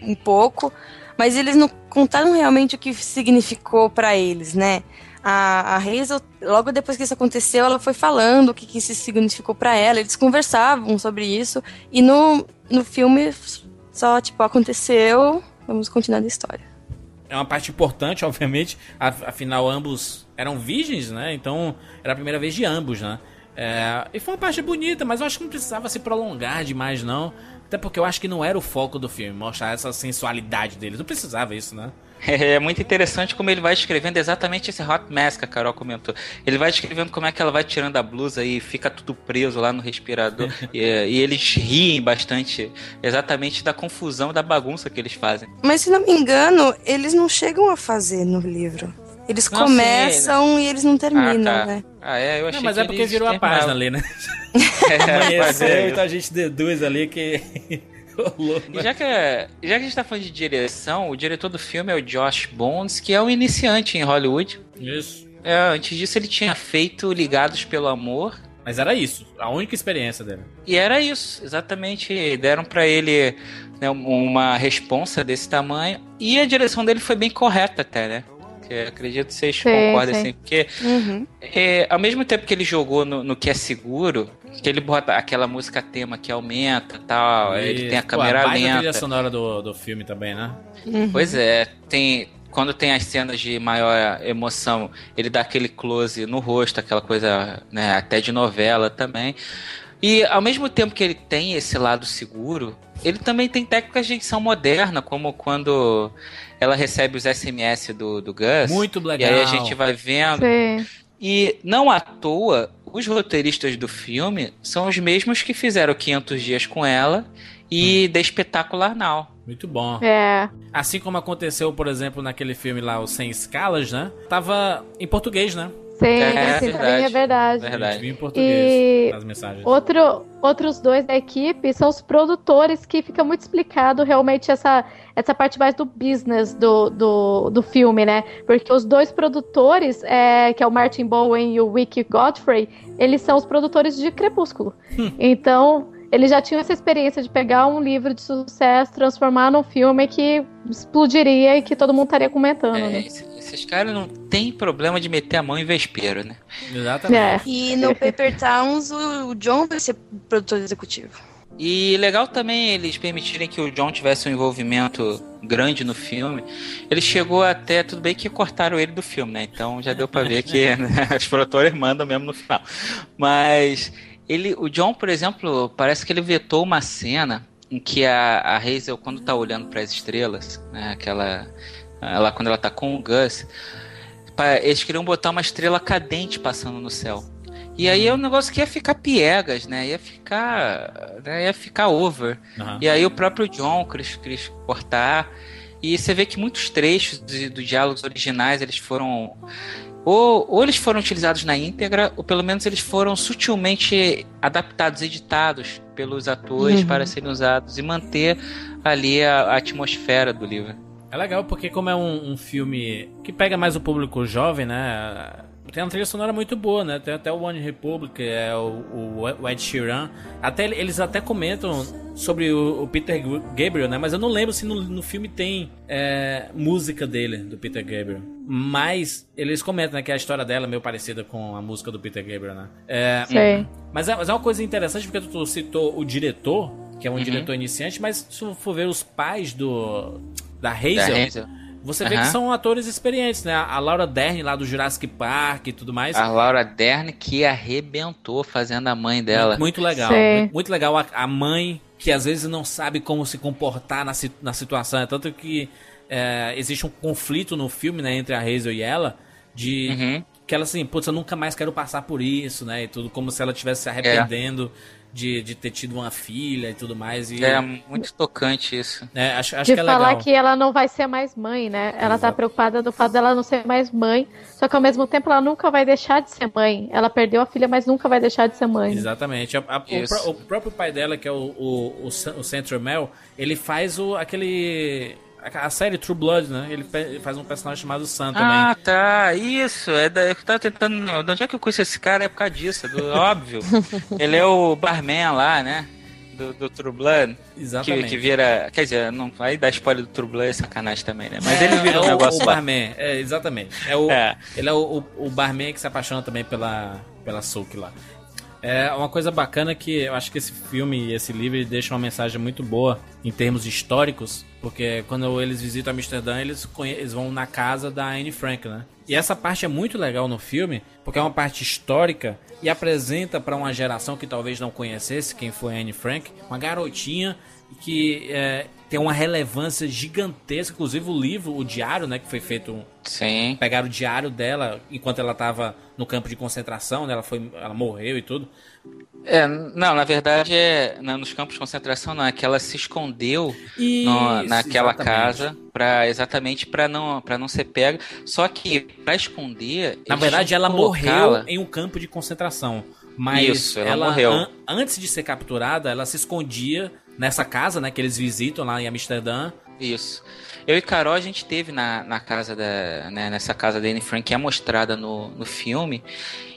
um pouco, mas eles não contaram realmente o que significou pra eles, né? A, a Hazel, logo depois que isso aconteceu, ela foi falando o que, que isso significou pra ela. Eles conversavam sobre isso. E no, no filme, só, tipo, aconteceu. Vamos continuar a história. É uma parte importante, (laughs) obviamente. af- Afinal, ambos eram virgens, né? Então, era a primeira vez de ambos, né? É, e foi uma parte bonita, mas eu acho que não precisava se prolongar demais, não. Até porque eu acho que não era o foco do filme, mostrar essa sensualidade deles. Não precisava isso, né? É muito interessante como ele vai escrevendo exatamente esse hot mess que a Carol comentou. Ele vai escrevendo como é que ela vai tirando a blusa e fica tudo preso lá no respirador. (laughs) e, e eles riem bastante exatamente da confusão, da bagunça que eles fazem. Mas se não me engano, eles não chegam a fazer no livro. Eles Não, sim, começam e eles não terminam, ah, tá. né? Ah, é, eu achei Não, mas que é porque virou a página ali, né? (laughs) É, Amanheceu, é, então a gente deduz ali que. Rolou, E né? já que, já que a gente tá falando de direção, o diretor do filme é o Josh Bones, que é um iniciante em Hollywood. Isso. É, antes disso ele tinha feito Ligados pelo Amor. Mas era isso, a única experiência dele. E era isso, exatamente. Deram pra ele né, uma responsa desse tamanho. E a direção dele foi bem correta até, né? Que eu acredito que vocês Sim, concordem sim. assim. Porque Uhum. é, ao mesmo tempo que ele jogou no, no que é seguro, que ele bota aquela música tema que aumenta tal, ele E, tem a pô, câmera baita trilha lenta. sonora do, do filme também, né? Pois é, tem. Quando tem as cenas de maior emoção, ele dá aquele close no rosto, aquela coisa, né, até de novela também. E ao mesmo tempo que ele tem esse lado seguro, ele também tem técnicas de edição moderna, como quando ela recebe os SMS do, do Gus. Muito E legal. aí a gente vai vendo. Sim. E não à toa, os roteiristas do filme são os mesmos que fizeram 500 Dias com ela e The Espetacular Now. Muito bom. É. Assim como aconteceu, por exemplo, naquele filme lá, o Sem Escalas, né? Tava em português, né? Sim, É, sim, verdade. também é verdade. Verdade. Em português E as mensagens. Outro, outros dois da equipe são os produtores, que fica muito explicado realmente essa, essa parte mais do business do, do, do filme, né? Porque os dois produtores, é, que é o Martin Bowen e o Wiki Godfrey, eles são os produtores de Crepúsculo. Então, eles já tinham essa experiência de pegar um livro de sucesso, transformar num filme que explodiria e que todo mundo estaria comentando, É, né? esse- esses caras não tem problema de meter a mão em vespeiro, né? Exatamente. É. E no (laughs) Paper Towns, o John vai ser produtor executivo. E legal também eles permitirem que o John tivesse um envolvimento grande no filme. Ele chegou até, tudo bem que cortaram ele do filme, né? Então já deu pra ver que né, (laughs) os produtores mandam mesmo no final. Mas ele, o John, por exemplo, parece que ele vetou uma cena em que a, a Hazel, quando tá olhando para as estrelas, né, aquela, ela quando ela tá com o Gus, eles queriam botar uma estrela cadente passando no céu. E aí é um negócio que ia ficar piegas, né? Ia ficar, né? ia ficar over. Aham. E aí o próprio John quis, quis cortar. E você vê que muitos trechos dos diálogos originais eles foram ou, ou eles foram utilizados na íntegra, ou pelo menos eles foram sutilmente adaptados, editados pelos atores Uhum. para serem usados e manter ali a, a atmosfera do livro. É legal porque como é um, um filme que pega mais o público jovem, né? Tem uma trilha sonora muito boa, né? Tem até o One Republic, é o, o- o Ed Sheeran. Até, eles até comentam sobre o, o Peter Gabriel, né? Mas eu não lembro se no, no filme tem é, música dele, do Peter Gabriel. Mas eles comentam né, que a história dela é meio parecida com a música do Peter Gabriel, né? É, Sei. mas é, mas é uma coisa interessante porque tu citou o diretor, que é um Uhum. diretor iniciante, mas se tu for ver os pais do da Da Hazel, Hazel. Você vê que são atores experientes, né? A Laura Dern lá do Jurassic Park e tudo mais. A Laura Dern que arrebentou fazendo a mãe dela. Muito legal. Muito, muito legal a, a mãe que às vezes não sabe como se comportar na, na situação. É tanto que é, existe um conflito no filme, né, entre a Hazel e ela. De Uhum. que ela assim, putz, eu nunca mais quero passar por isso, né? E tudo como se ela estivesse se arrependendo de, de ter tido uma filha e tudo mais. E, É muito tocante isso. É, acho, acho de que é falar legal. que ela não vai ser mais mãe, né? Ela tá Exato. preocupada do fato dela não ser mais mãe, só que ao mesmo tempo ela nunca vai deixar de ser mãe. Ela perdeu a filha, mas nunca vai deixar de ser mãe. Exatamente. A- a- o, o próprio pai dela, que é o, o, o, o Central Mel, ele faz o, aquele. A a série True Blood, né? Ele faz um personagem chamado Sam também. Ah, tá. Isso. É da, eu tava tentando. De onde é que eu conheço esse cara? É por causa disso, do, (laughs) óbvio. Ele é o barman lá, né? Do, do True Blood. Exatamente. Que, que vira. Quer dizer, não vai dar spoiler do True Blood, é sacanagem também, né? Mas É, ele vira é um o, negócio o barman, é, exatamente. É o, É. Ele é o, o, o barman que se apaixona também pela, pela Sook lá. É uma coisa bacana que eu acho que esse filme e esse livro deixam uma mensagem muito boa em termos históricos, porque quando eles visitam Amsterdã, eles, eles vão na casa da Anne Frank, né? E essa parte é muito legal no filme, porque é uma parte histórica e apresenta para uma geração que talvez não conhecesse quem foi Anne Frank, uma garotinha que é, tem uma relevância gigantesca, inclusive o livro, o diário, né, que foi feito Sim. pegaram o diário dela enquanto ela estava no campo de concentração, né? Ela foi, ela morreu e tudo. É, não, na verdade, é, na- nos campos de concentração não, é que ela se escondeu no- Isso, naquela exatamente. casa para exatamente para não para não ser pega. Só que para esconder, Na verdade, ela morreu em um campo de concentração. Mas Isso, ela morreu. an- antes de ser capturada, ela se escondia nessa casa, né? Que eles visitam lá em Amsterdã. Isso. Eu e Carol, a gente teve na, na casa da. né, nessa casa da Anne Frank, que é mostrada no, no filme.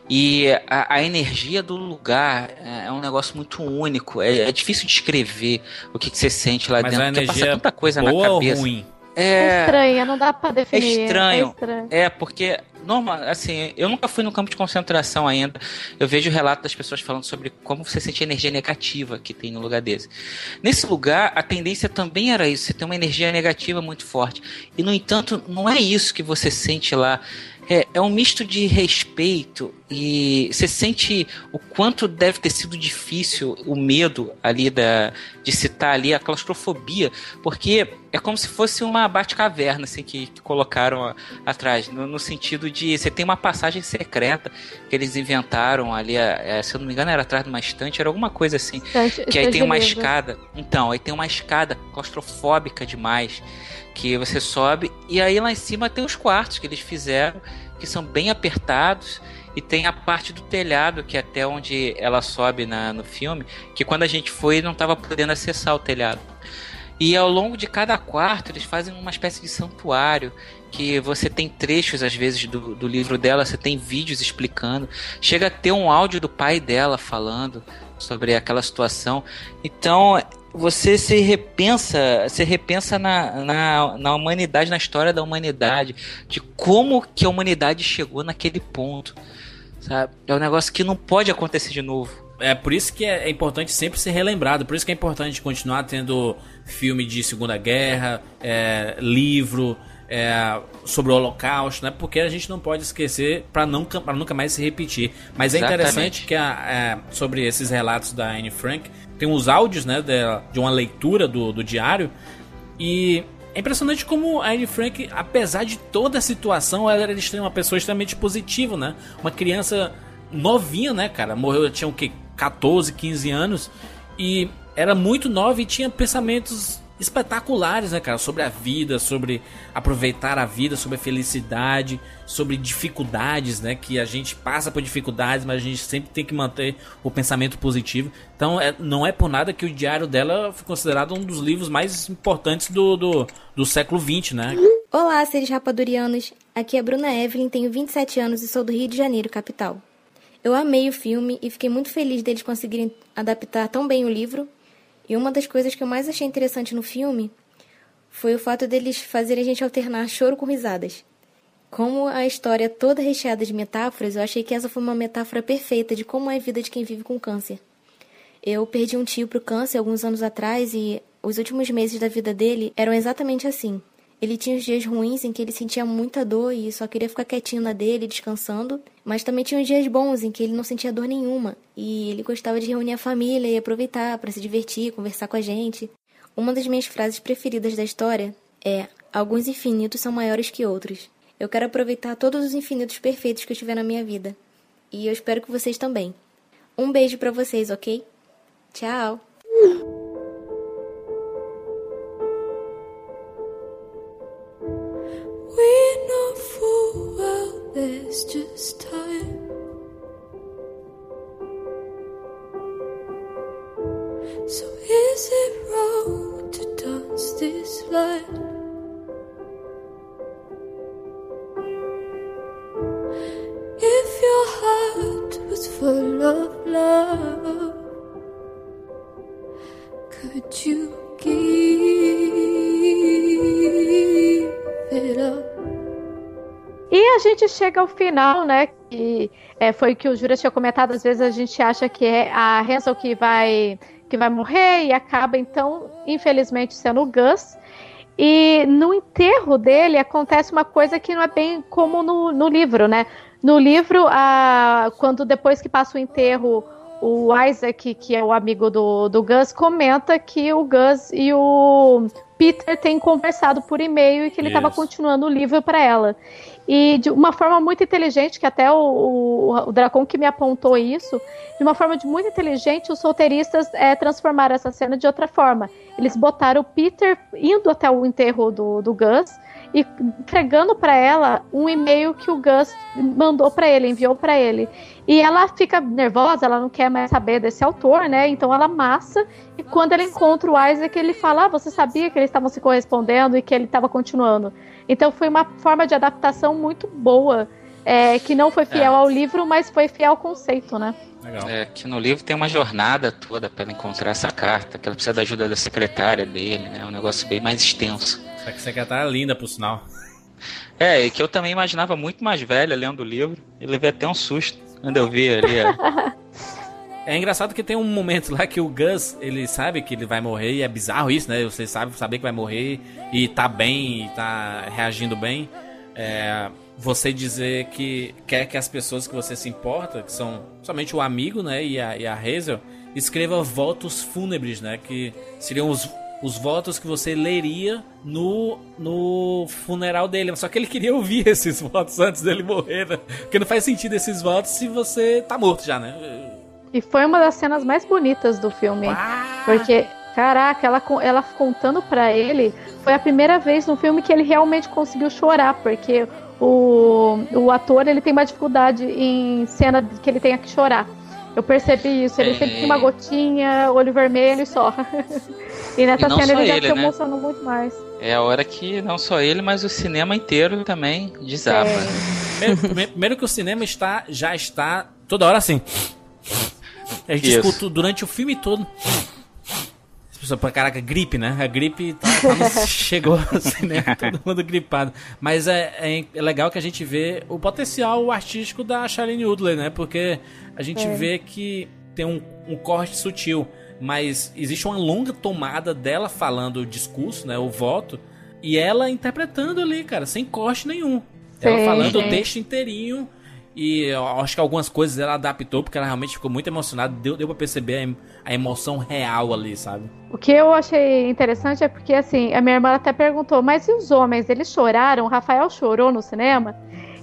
E a, a energia do lugar é, é um negócio muito único. É, é difícil descrever o que, que você sente lá Mas dentro. a porque passa energia tanta coisa boa na ou cabeça. ruim? É estranha, não dá pra É definir. estranho. É estranho. É, porque, normal, assim, eu nunca fui no campo de concentração ainda. Eu vejo relato das pessoas falando sobre como você sente a energia negativa que tem no lugar desse. Nesse lugar, a tendência também era isso, você tem uma energia negativa muito forte. E, no entanto, não é isso que você sente lá. É, é um misto de respeito e você sente o quanto deve ter sido difícil o medo ali da, de citar ali a claustrofobia, porque é como se fosse uma bate-caverna assim, que, que colocaram a- atrás, no, no sentido de você tem uma passagem secreta que eles inventaram ali, é, se eu não me engano era atrás de uma estante, era alguma coisa assim, Estante- que aí estante tem uma livros. escada, então, aí tem uma escada claustrofóbica demais, que você sobe e aí lá em cima tem os quartos que eles fizeram, que são bem apertados e tem a parte do telhado que é até onde ela sobe na, no filme, que quando a gente foi não estava podendo acessar o telhado. E ao longo de cada quarto eles fazem uma espécie de santuário que você tem trechos às vezes do, do livro dela, você tem vídeos explicando, chega a ter um áudio do pai dela falando sobre aquela situação. Então você se repensa, se repensa na, na, na humanidade, na história da humanidade, de como que a humanidade chegou naquele ponto. Sabe? É um negócio que não pode acontecer de novo. É por isso que é, é importante sempre ser relembrado. Por isso que é importante continuar tendo filme de Segunda Guerra, é, livro é, sobre o Holocausto, né? Porque a gente não pode esquecer para nunca, pra nunca mais se repetir. Mas é Exatamente. interessante que a- é, sobre esses relatos da Anne Frank tem os áudios, né? dela- de uma leitura do, do diário e é impressionante como a Anne Frank, apesar de toda a situação, ela era uma pessoa extremamente positiva, né? Uma criança novinha, né, cara? Morreu, tinha o quê? 14, 15 anos. E era muito nova e tinha pensamentos espetaculares, né, cara? Sobre a vida, sobre aproveitar a vida, sobre a felicidade, sobre dificuldades, né? Que a gente passa por dificuldades, mas a gente sempre tem que manter o pensamento positivo. Então, é- não é por nada que o diário dela foi considerado um dos livros mais importantes do, do, do século XX, né? Olá, seres rapadurianos. Aqui é Bruna Evelyn, tenho 27 anos e sou do Rio de Janeiro, capital. Eu amei o filme e fiquei muito feliz deles conseguirem adaptar tão bem o livro. E uma das coisas que eu mais achei interessante no filme foi o fato deles fazerem a gente alternar choro com risadas. Como a história é toda recheada de metáforas, eu achei que essa foi uma metáfora perfeita de como é a vida de quem vive com câncer. Eu perdi um tio pro câncer alguns anos atrás e os últimos meses da vida dele eram exatamente assim. Ele tinha os dias ruins em que ele sentia muita dor e só queria ficar quietinho na dele, descansando, mas também tinha os dias bons em que ele não sentia dor nenhuma e ele gostava de reunir a família e aproveitar para se divertir, conversar com a gente. Uma das minhas frases preferidas da história é: Alguns infinitos são maiores que outros. Eu quero aproveitar todos os infinitos perfeitos que eu tiver na minha vida. E eu espero que vocês também. Um beijo pra vocês, ok? Tchau! Well just time. So is it wrong to dance this line? If your heart was full of love, could you a gente chega ao final, né? Que é, foi o que o Júlia tinha comentado. Às vezes a gente acha que é a Hansel que vai, que vai morrer e acaba, então, infelizmente, sendo o Gus. E no enterro dele acontece uma coisa que não é bem como no, no livro, né? No livro, a, quando depois que passa o enterro, o Isaac, que é o amigo do, do Gus, comenta que o Gus e o Peter têm conversado por e-mail e que ele estava continuando o livro para ela. E de uma forma muito inteligente, que até o, o, o Dracon que me apontou isso, de uma forma de muito inteligente, os roteiristas é, transformaram essa cena de outra forma. Eles botaram o Peter indo até o enterro do, do Gus e entregando para ela um e-mail que o Gus mandou para ele, enviou para ele. E ela fica nervosa, ela não quer mais saber desse autor, né? Então ela amassa e quando ela encontra o Isaac, ele fala: ah, você sabia que eles estavam se correspondendo e que ele estava continuando. Então foi uma forma de adaptação muito boa, é, que não foi fiel É. ao livro, mas foi fiel ao conceito, né? É, que no livro tem uma jornada toda para ela encontrar essa carta, que ela precisa da ajuda da secretária dele, né? É um negócio bem mais extenso. Essa secretária é linda, por sinal. É, e que eu também imaginava muito mais velha lendo o livro, e levei até um susto quando eu vi ali. a- (laughs) É engraçado que tem um momento lá que o Gus, ele sabe que ele vai morrer, e é bizarro isso, né? Você sabe saber que vai morrer e tá bem, e tá reagindo bem. É, você dizer que quer que as pessoas que você se importa, que são somente o amigo, né, e a, e a Hazel, escreva votos fúnebres, né? Que seriam os, os votos que você leria no, no funeral dele. Só que ele queria ouvir (laughs) esses votos antes dele morrer, né? Porque não faz sentido esses votos se você tá morto já, né? E foi uma das cenas mais bonitas do filme. Porque, caraca, ela, ela contando pra ele, foi a primeira vez no filme que ele realmente conseguiu chorar, porque o, o ator ele tem uma dificuldade em cena que ele tenha que chorar. Eu percebi isso, ele É. sempre tem uma gotinha, olho vermelho e só. (laughs) e nessa E não cena ele já ele, se né? emocionou muito mais. É a hora que não só ele, mas o cinema inteiro também desaba. É. né? Primeiro, prime- primeiro que o cinema está, já está toda hora assim. A gente Isso. escuta durante o filme todo. As pessoas, pô, caraca, gripe, né? A gripe tá, tá (laughs) chegou assim, né? Todo mundo gripado. Mas é, é, é legal que a gente vê o potencial artístico da Shailene Woodley, né? Porque a gente É. vê que tem um, um corte sutil, mas existe uma longa tomada dela falando o discurso, né? O voto, e ela interpretando ali, cara, sem corte nenhum. Ela Sim, falando sim. o texto inteirinho. E eu acho que algumas coisas ela adaptou, porque ela realmente ficou muito emocionada. Deu, deu pra perceber a, em- a emoção real ali, sabe? O que eu achei interessante é porque, assim, a minha irmã até perguntou, mas e os homens, eles choraram? O Rafael chorou no cinema?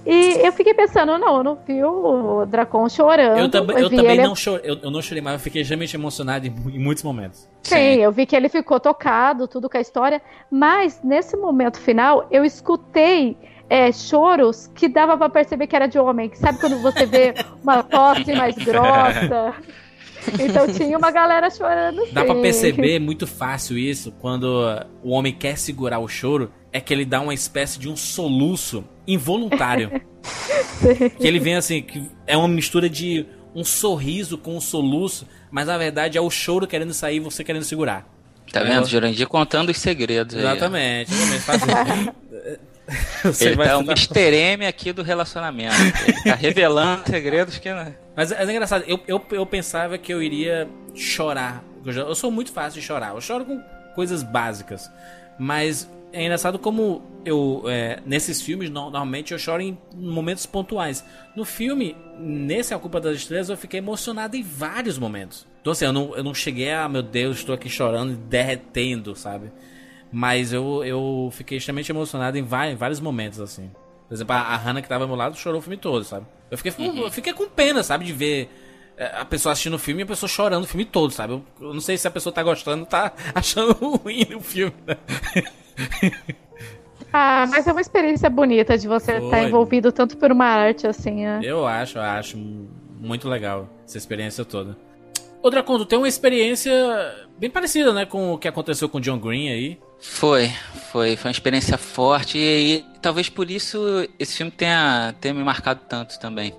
E eu fiquei pensando, não, eu não vi o Dracon chorando. Eu, também eu também ele- não chorei, eu, eu não chorei, mas eu fiquei extremamente emocionado em, em muitos momentos. Sim, eu vi que ele ficou tocado, tudo com a história, mas nesse momento final eu escutei é, choros que dava pra perceber que era de homem. Que Sabe quando você vê uma tosse mais (laughs) grossa? Então tinha uma galera chorando. Dá pra sim. perceber muito fácil isso quando o homem quer segurar o choro, é que ele dá uma espécie de um soluço involuntário. (laughs) que ele vem assim, que é uma mistura de um sorriso com um soluço, mas na verdade é o choro querendo sair e você querendo segurar. Tá vendo? Jurandir contando os segredos aí. ó. Exatamente. (laughs) (laughs) Você Ele vai tá o estar- Mr. M aqui do relacionamento. Ele tá revelando (laughs) segredos que não. Mas é, engraçado, eu, eu, eu pensava que eu iria chorar. Eu, já- eu sou muito fácil de chorar. Eu choro com coisas básicas. Mas é engraçado como eu. é, nesses filmes, no- normalmente eu choro em momentos pontuais. No filme, nesse A Culpa das Estrelas, eu fiquei emocionado em vários momentos. Então assim, eu não, eu não cheguei a, meu Deus, estou aqui chorando e derretendo, sabe? Mas eu, eu fiquei extremamente emocionado em vai- em vários momentos, assim. Por exemplo, a, a Hannah que tava ao meu lado chorou o filme todo, sabe? Eu fiquei, eu fiquei com pena, sabe, de ver é, a pessoa assistindo o filme e a pessoa chorando o filme todo, sabe? Eu, eu não sei se a pessoa tá gostando, tá (laughs) achando ruim o filme, né? (laughs) Ah, mas é uma experiência bonita de você estar Foi. envolvido tanto por uma arte assim. É. Eu acho, eu acho muito legal essa experiência toda. Outra conta, tem uma experiência bem parecida, né, com o que aconteceu com o John Green aí. Foi, foi, foi uma experiência forte e, e talvez por isso esse filme tenha, tenha me marcado tanto também.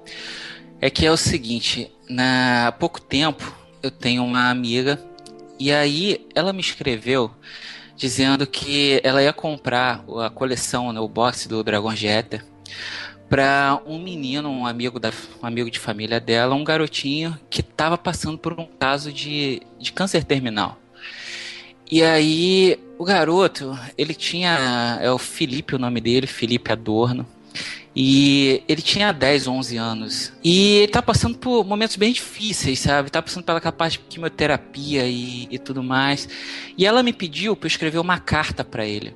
É que é o seguinte, na, há pouco tempo eu tenho uma amiga e aí ela me escreveu dizendo que ela ia comprar a coleção, né, o box do Dragon Jeter para um menino, um amigo, da, um amigo de família dela, um garotinho que estava passando por um caso de, de câncer terminal. E aí, o garoto, ele tinha. É o Felipe o nome dele, Felipe Adorno. E ele tinha 10, 11 anos. E ele tá passando por momentos bem difíceis, sabe? Tá passando pela capaz de quimioterapia e, e tudo mais. E ela me pediu para eu escrever uma carta para ele.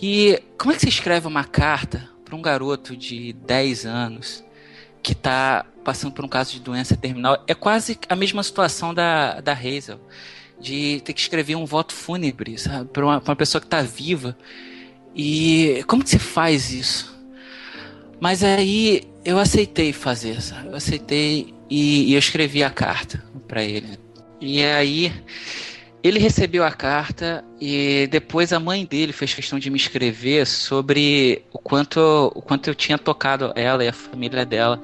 E como é que você escreve uma carta para um garoto de 10 anos que tá passando por um caso de doença terminal? É quase a mesma situação da, da Hazel de ter que escrever um voto fúnebre, para uma, uma pessoa que está viva. E como que se faz isso? Mas aí eu aceitei fazer, sabe? Eu aceitei e, e eu escrevi a carta para ele. E aí ele recebeu a carta e depois a mãe dele fez questão de me escrever sobre o quanto, o quanto eu tinha tocado ela e a família dela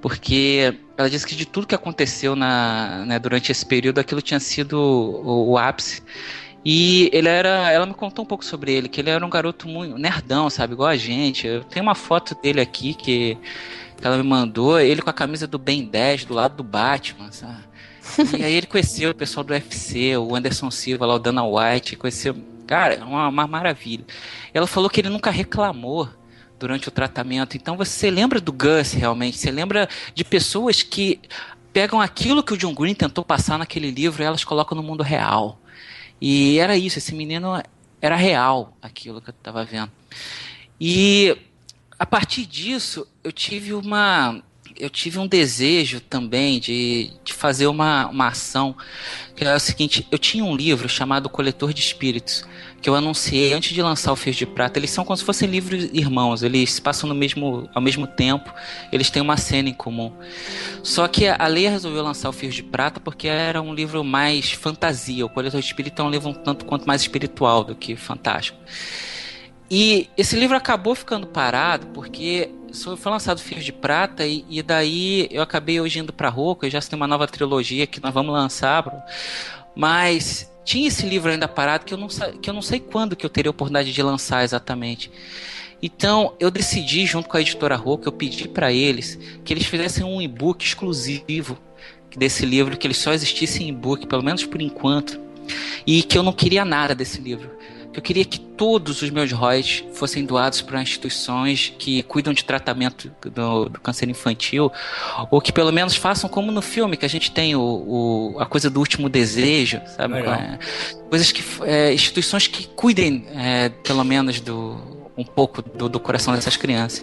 porque ela disse que de tudo que aconteceu na, né, durante esse período, aquilo tinha sido o, o, ápice. E ele era. Ela me contou um pouco sobre ele, que ele era um garoto muito nerdão, sabe? Igual a gente. Eu tenho uma foto dele aqui que, que ela me mandou, ele com a camisa do Ben 10 do lado do Batman, sabe? E aí ele conheceu o pessoal do UFC, o Anderson Silva lá, o Dana White, conheceu. Cara, uma, uma maravilha. Ela falou que ele nunca reclamou durante o tratamento. Então você lembra do Gus realmente, você lembra de pessoas que pegam aquilo que o John Green tentou passar naquele livro e elas colocam no mundo real. E era isso, esse menino era real aquilo que eu estava vendo. E a partir disso eu tive uma eu tive um desejo também de, de fazer uma, uma ação que é o seguinte, eu tinha um livro chamado Coletor de Espíritos que eu anunciei antes de lançar o Fios de Prata. Eles são como se fossem livros irmãos, eles se passam no mesmo, ao mesmo tempo, eles têm uma cena em comum. Só que a Leia resolveu lançar o Fios de Prata porque era um livro mais fantasia. O Coletor de Espírito é um livro um tanto quanto mais espiritual do que fantástico. E esse livro acabou ficando parado porque foi lançado Fios de Prata e, e daí eu acabei hoje indo para Roco, e já tem uma nova trilogia que nós vamos lançar, mas tinha esse livro ainda parado que eu não, que eu não sei quando que eu teria a oportunidade de lançar exatamente. Então eu decidi, junto com a editora Roca, eu pedi para eles que eles fizessem um e-book exclusivo desse livro, que ele só existisse em e-book, pelo menos por enquanto, e que eu não queria nada desse livro. Eu queria que todos os meus royalties fossem doados para instituições que cuidam de tratamento do, do, câncer infantil, ou que pelo menos façam como no filme, que a gente tem o, o a coisa do último desejo, sabe? É, coisas que. É, instituições que cuidem, é, pelo menos, do um pouco do, do, coração dessas crianças.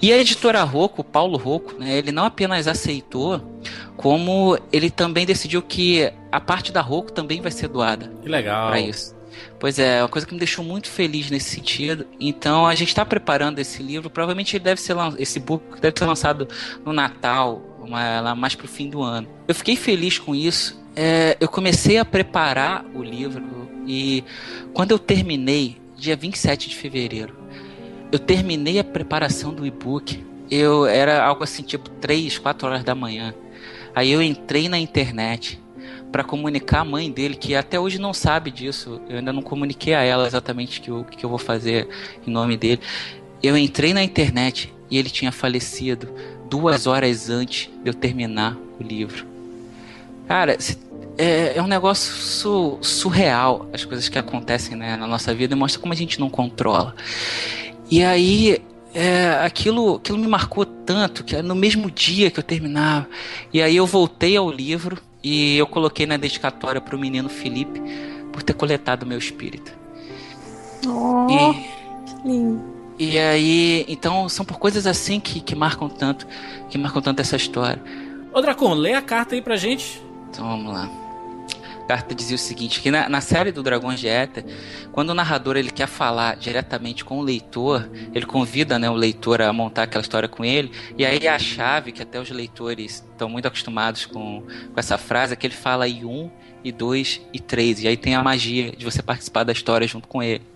E a editora Rocco, o Paulo Rocco, né, ele não apenas aceitou, como ele também decidiu que a parte da Rocco também vai ser doada. Que legal. Para isso. Pois é, uma coisa que me deixou muito feliz nesse sentido. Então a gente está preparando esse livro. Provavelmente ele deve ser esse book deve ser lançado no Natal, lá mais pro fim do ano. Eu fiquei feliz com isso. É, eu comecei a preparar o livro e quando eu terminei, dia 27 de fevereiro, eu terminei a preparação do e-book. Eu era algo assim, tipo 3, 4 horas da manhã. Aí eu entrei na internet para comunicar a mãe dele, que até hoje não sabe disso. Eu ainda não comuniquei a ela exatamente que o que eu vou fazer em nome dele. Eu entrei na internet e ele tinha falecido duas horas antes de eu terminar o livro. Cara, é, é um negócio su, surreal as coisas que acontecem né, na nossa vida e mostra como a gente não controla. E aí é, aquilo, aquilo me marcou tanto que no mesmo dia que eu terminava. E aí eu voltei ao livro e eu coloquei na dedicatória para o menino Felipe por ter coletado meu espírito. Oh, e, que lindo. E aí, então são por coisas assim que, que marcam tanto, que marcam tanto essa história. Ô Dracon, lê a carta aí pra gente. Então vamos lá. A carta dizia o seguinte, que na, na série do Dragões de Éter, quando o narrador ele quer falar diretamente com o leitor, ele convida né, o leitor a montar aquela história com ele, e aí a chave, que até os leitores estão muito acostumados com, com essa frase, é que ele fala e um, e dois, e três, e aí tem a magia de você participar da história junto com ele.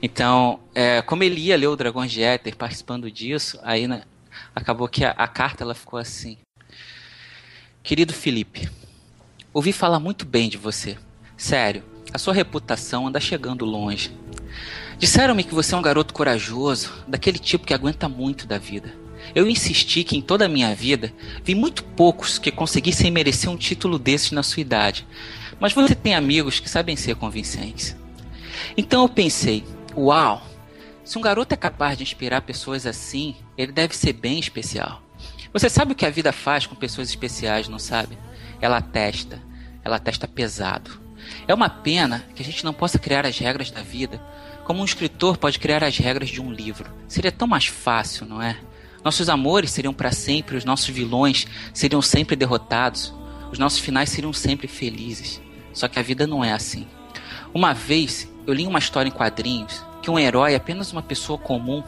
Então, é, como ele ia ler o Dragões de Éter participando disso, aí né, acabou que a, a carta ela ficou assim. Querido Felipe, ouvi falar muito bem de você. Sério, a sua reputação anda chegando longe. Disseram-me que você é um garoto corajoso, daquele tipo que aguenta muito da vida. Eu insisti que em toda a minha vida vi muito poucos que conseguissem merecer um título desses na sua idade, mas você tem amigos que sabem ser convincentes. Então eu pensei, uau, se um garoto é capaz de inspirar pessoas assim, ele deve ser bem especial. Você sabe o que a vida faz com pessoas especiais, não sabe? Ela testa, ela testa pesado. É uma pena que a gente não possa criar as regras da vida como um escritor pode criar as regras de um livro. Seria tão mais fácil, não é? Nossos amores seriam para sempre, os nossos vilões seriam sempre derrotados, os nossos finais seriam sempre felizes. Só que a vida não é assim. Uma vez eu li uma história em quadrinhos que um herói é apenas uma pessoa comum,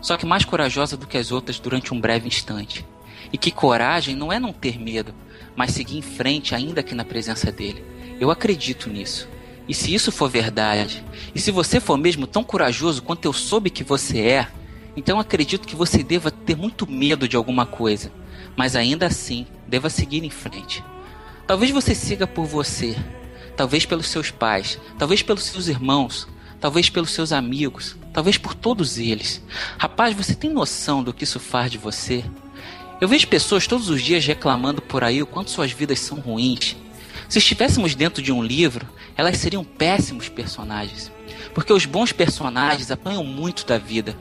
só que mais corajosa do que as outras durante um breve instante. E que coragem não é não ter medo, mas seguir em frente ainda que na presença dele. Eu acredito nisso. E se isso for verdade, e se você for mesmo tão corajoso quanto eu soube que você é, então acredito que você deva ter muito medo de alguma coisa, mas ainda assim deva seguir em frente. Talvez você siga por você, talvez pelos seus pais, talvez pelos seus irmãos, talvez pelos seus amigos, talvez por todos eles. Rapaz, você tem noção do que isso faz de você? Eu vejo pessoas todos os dias reclamando por aí o quanto suas vidas são ruins. Se estivéssemos dentro de um livro, elas seriam péssimos personagens. Porque os bons personagens apanham muito da vida.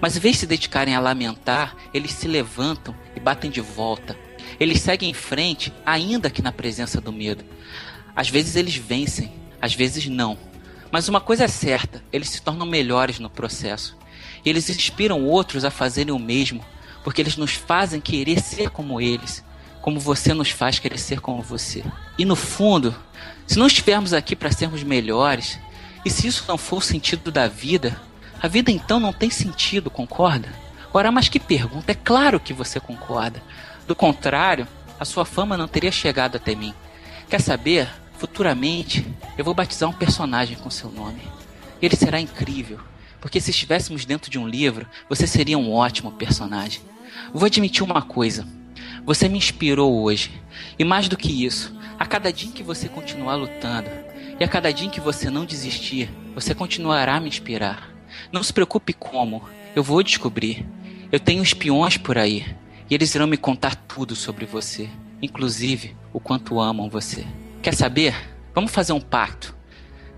Mas em vez de se dedicarem a lamentar, eles se levantam e batem de volta. Eles seguem em frente, ainda que na presença do medo. Às vezes eles vencem, às vezes não. Mas uma coisa é certa: eles se tornam melhores no processo. E eles inspiram outros a fazerem o mesmo, porque eles nos fazem querer ser como eles, como você nos faz querer ser como você. E no fundo, se não estivermos aqui para sermos melhores, e se isso não for o sentido da vida, a vida então não tem sentido, concorda? Ora, mas que pergunta! É claro que você concorda. Do contrário, a sua fama não teria chegado até mim. Quer saber? Futuramente, eu vou batizar um personagem com seu nome. Ele será incrível, porque se estivéssemos dentro de um livro, você seria um ótimo personagem. Vou admitir uma coisa: você me inspirou hoje. E mais do que isso, a cada dia que você continuar lutando, e a cada dia que você não desistir, você continuará a me inspirar. Não se preocupe como, eu vou descobrir. Eu tenho espiões por aí, e eles irão me contar tudo sobre você, inclusive o quanto amam você. Quer saber? Vamos fazer um pacto.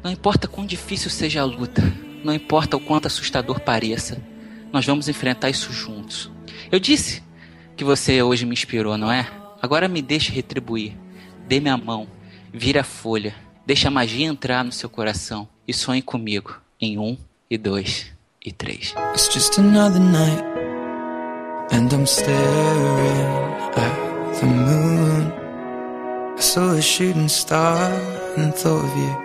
Não importa quão difícil seja a luta, não importa o quanto assustador pareça, nós vamos enfrentar isso juntos. Eu disse que você hoje me inspirou, não é? Agora me deixe retribuir. Dê-me a mão, vira a folha, deixa a magia entrar no seu coração e sonhe comigo em um e dois e três. It's just another night, and I'm staring at the moon. I saw a shooting star and thought of you.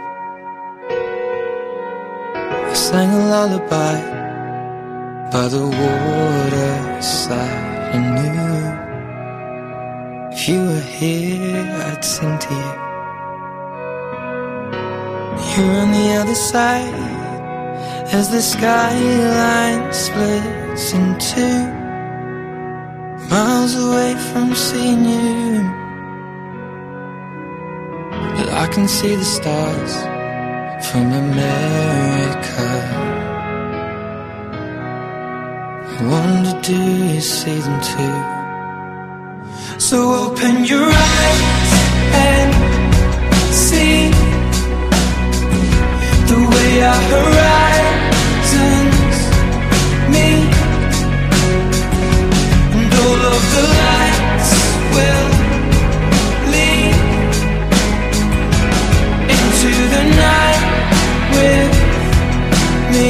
I sang a lullaby by the waterside I knew if you were here, I'd sing to you. You're on the other side as the skyline splits in two, miles away from seeing you. But I can see the stars from America. Wonder, do you see them too? So open your eyes and see the way our horizons meet, and all of the lights will lead into the night with me.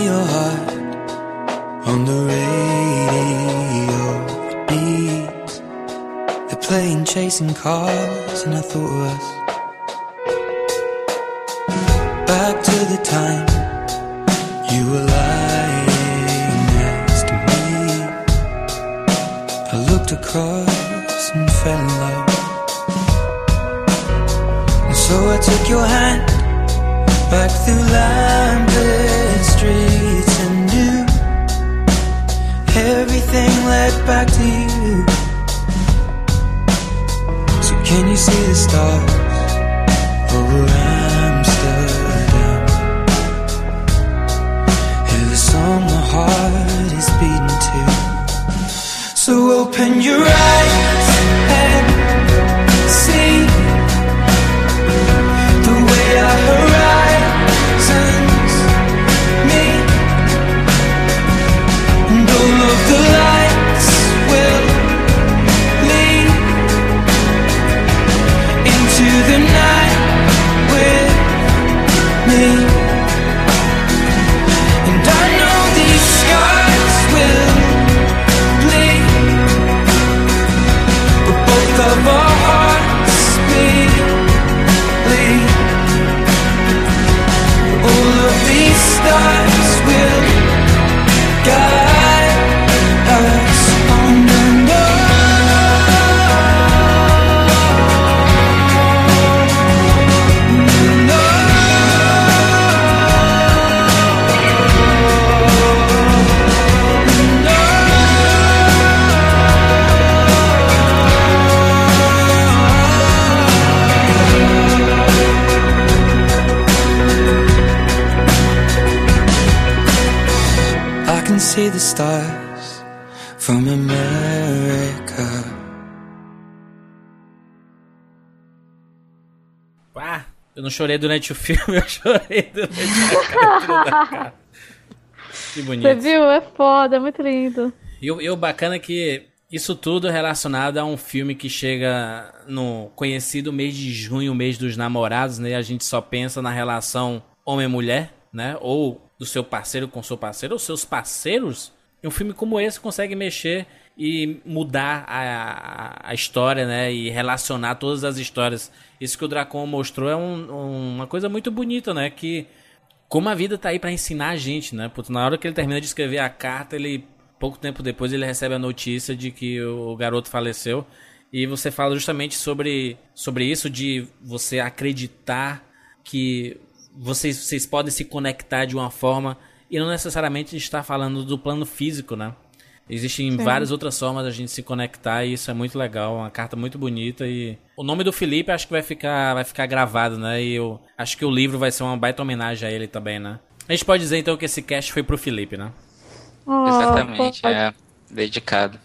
chasing cars, and I thought of us. Back to the time you were lying next to me. I looked across and fell in love. And so I took your hand back through lamplit see the stars não chorei durante o filme, (laughs) eu chorei durante a. (laughs) Que bonito. Você viu? É foda, é muito lindo. E o, e o bacana é que isso tudo é relacionado a um filme que chega no conhecido mês de junho, mês dos namorados, né? A gente só pensa na relação homem-mulher, né? Ou do seu parceiro com seu parceiro, ou seus parceiros. E um filme como esse consegue mexer e mudar a, a, a história, né? E relacionar todas as histórias. Isso que o Dracon mostrou é um- um- uma coisa muito bonita, né? Que como a vida tá aí pra ensinar a gente, né? Porque na hora que ele termina de escrever a carta, ele pouco tempo depois ele recebe a notícia de que o garoto faleceu e você fala justamente sobre sobre isso de você acreditar que vocês vocês podem se conectar de uma forma e não necessariamente estar falando do plano físico, né? Existem Sim. várias outras formas da gente se conectar e isso é muito legal, uma carta muito bonita e o nome do Felipe acho que vai ficar vai ficar gravado, né? E eu acho que o livro vai ser uma baita homenagem a ele também, né? A gente pode dizer então que esse cast foi pro Felipe, né? Oh, Exatamente, pode. é dedicado.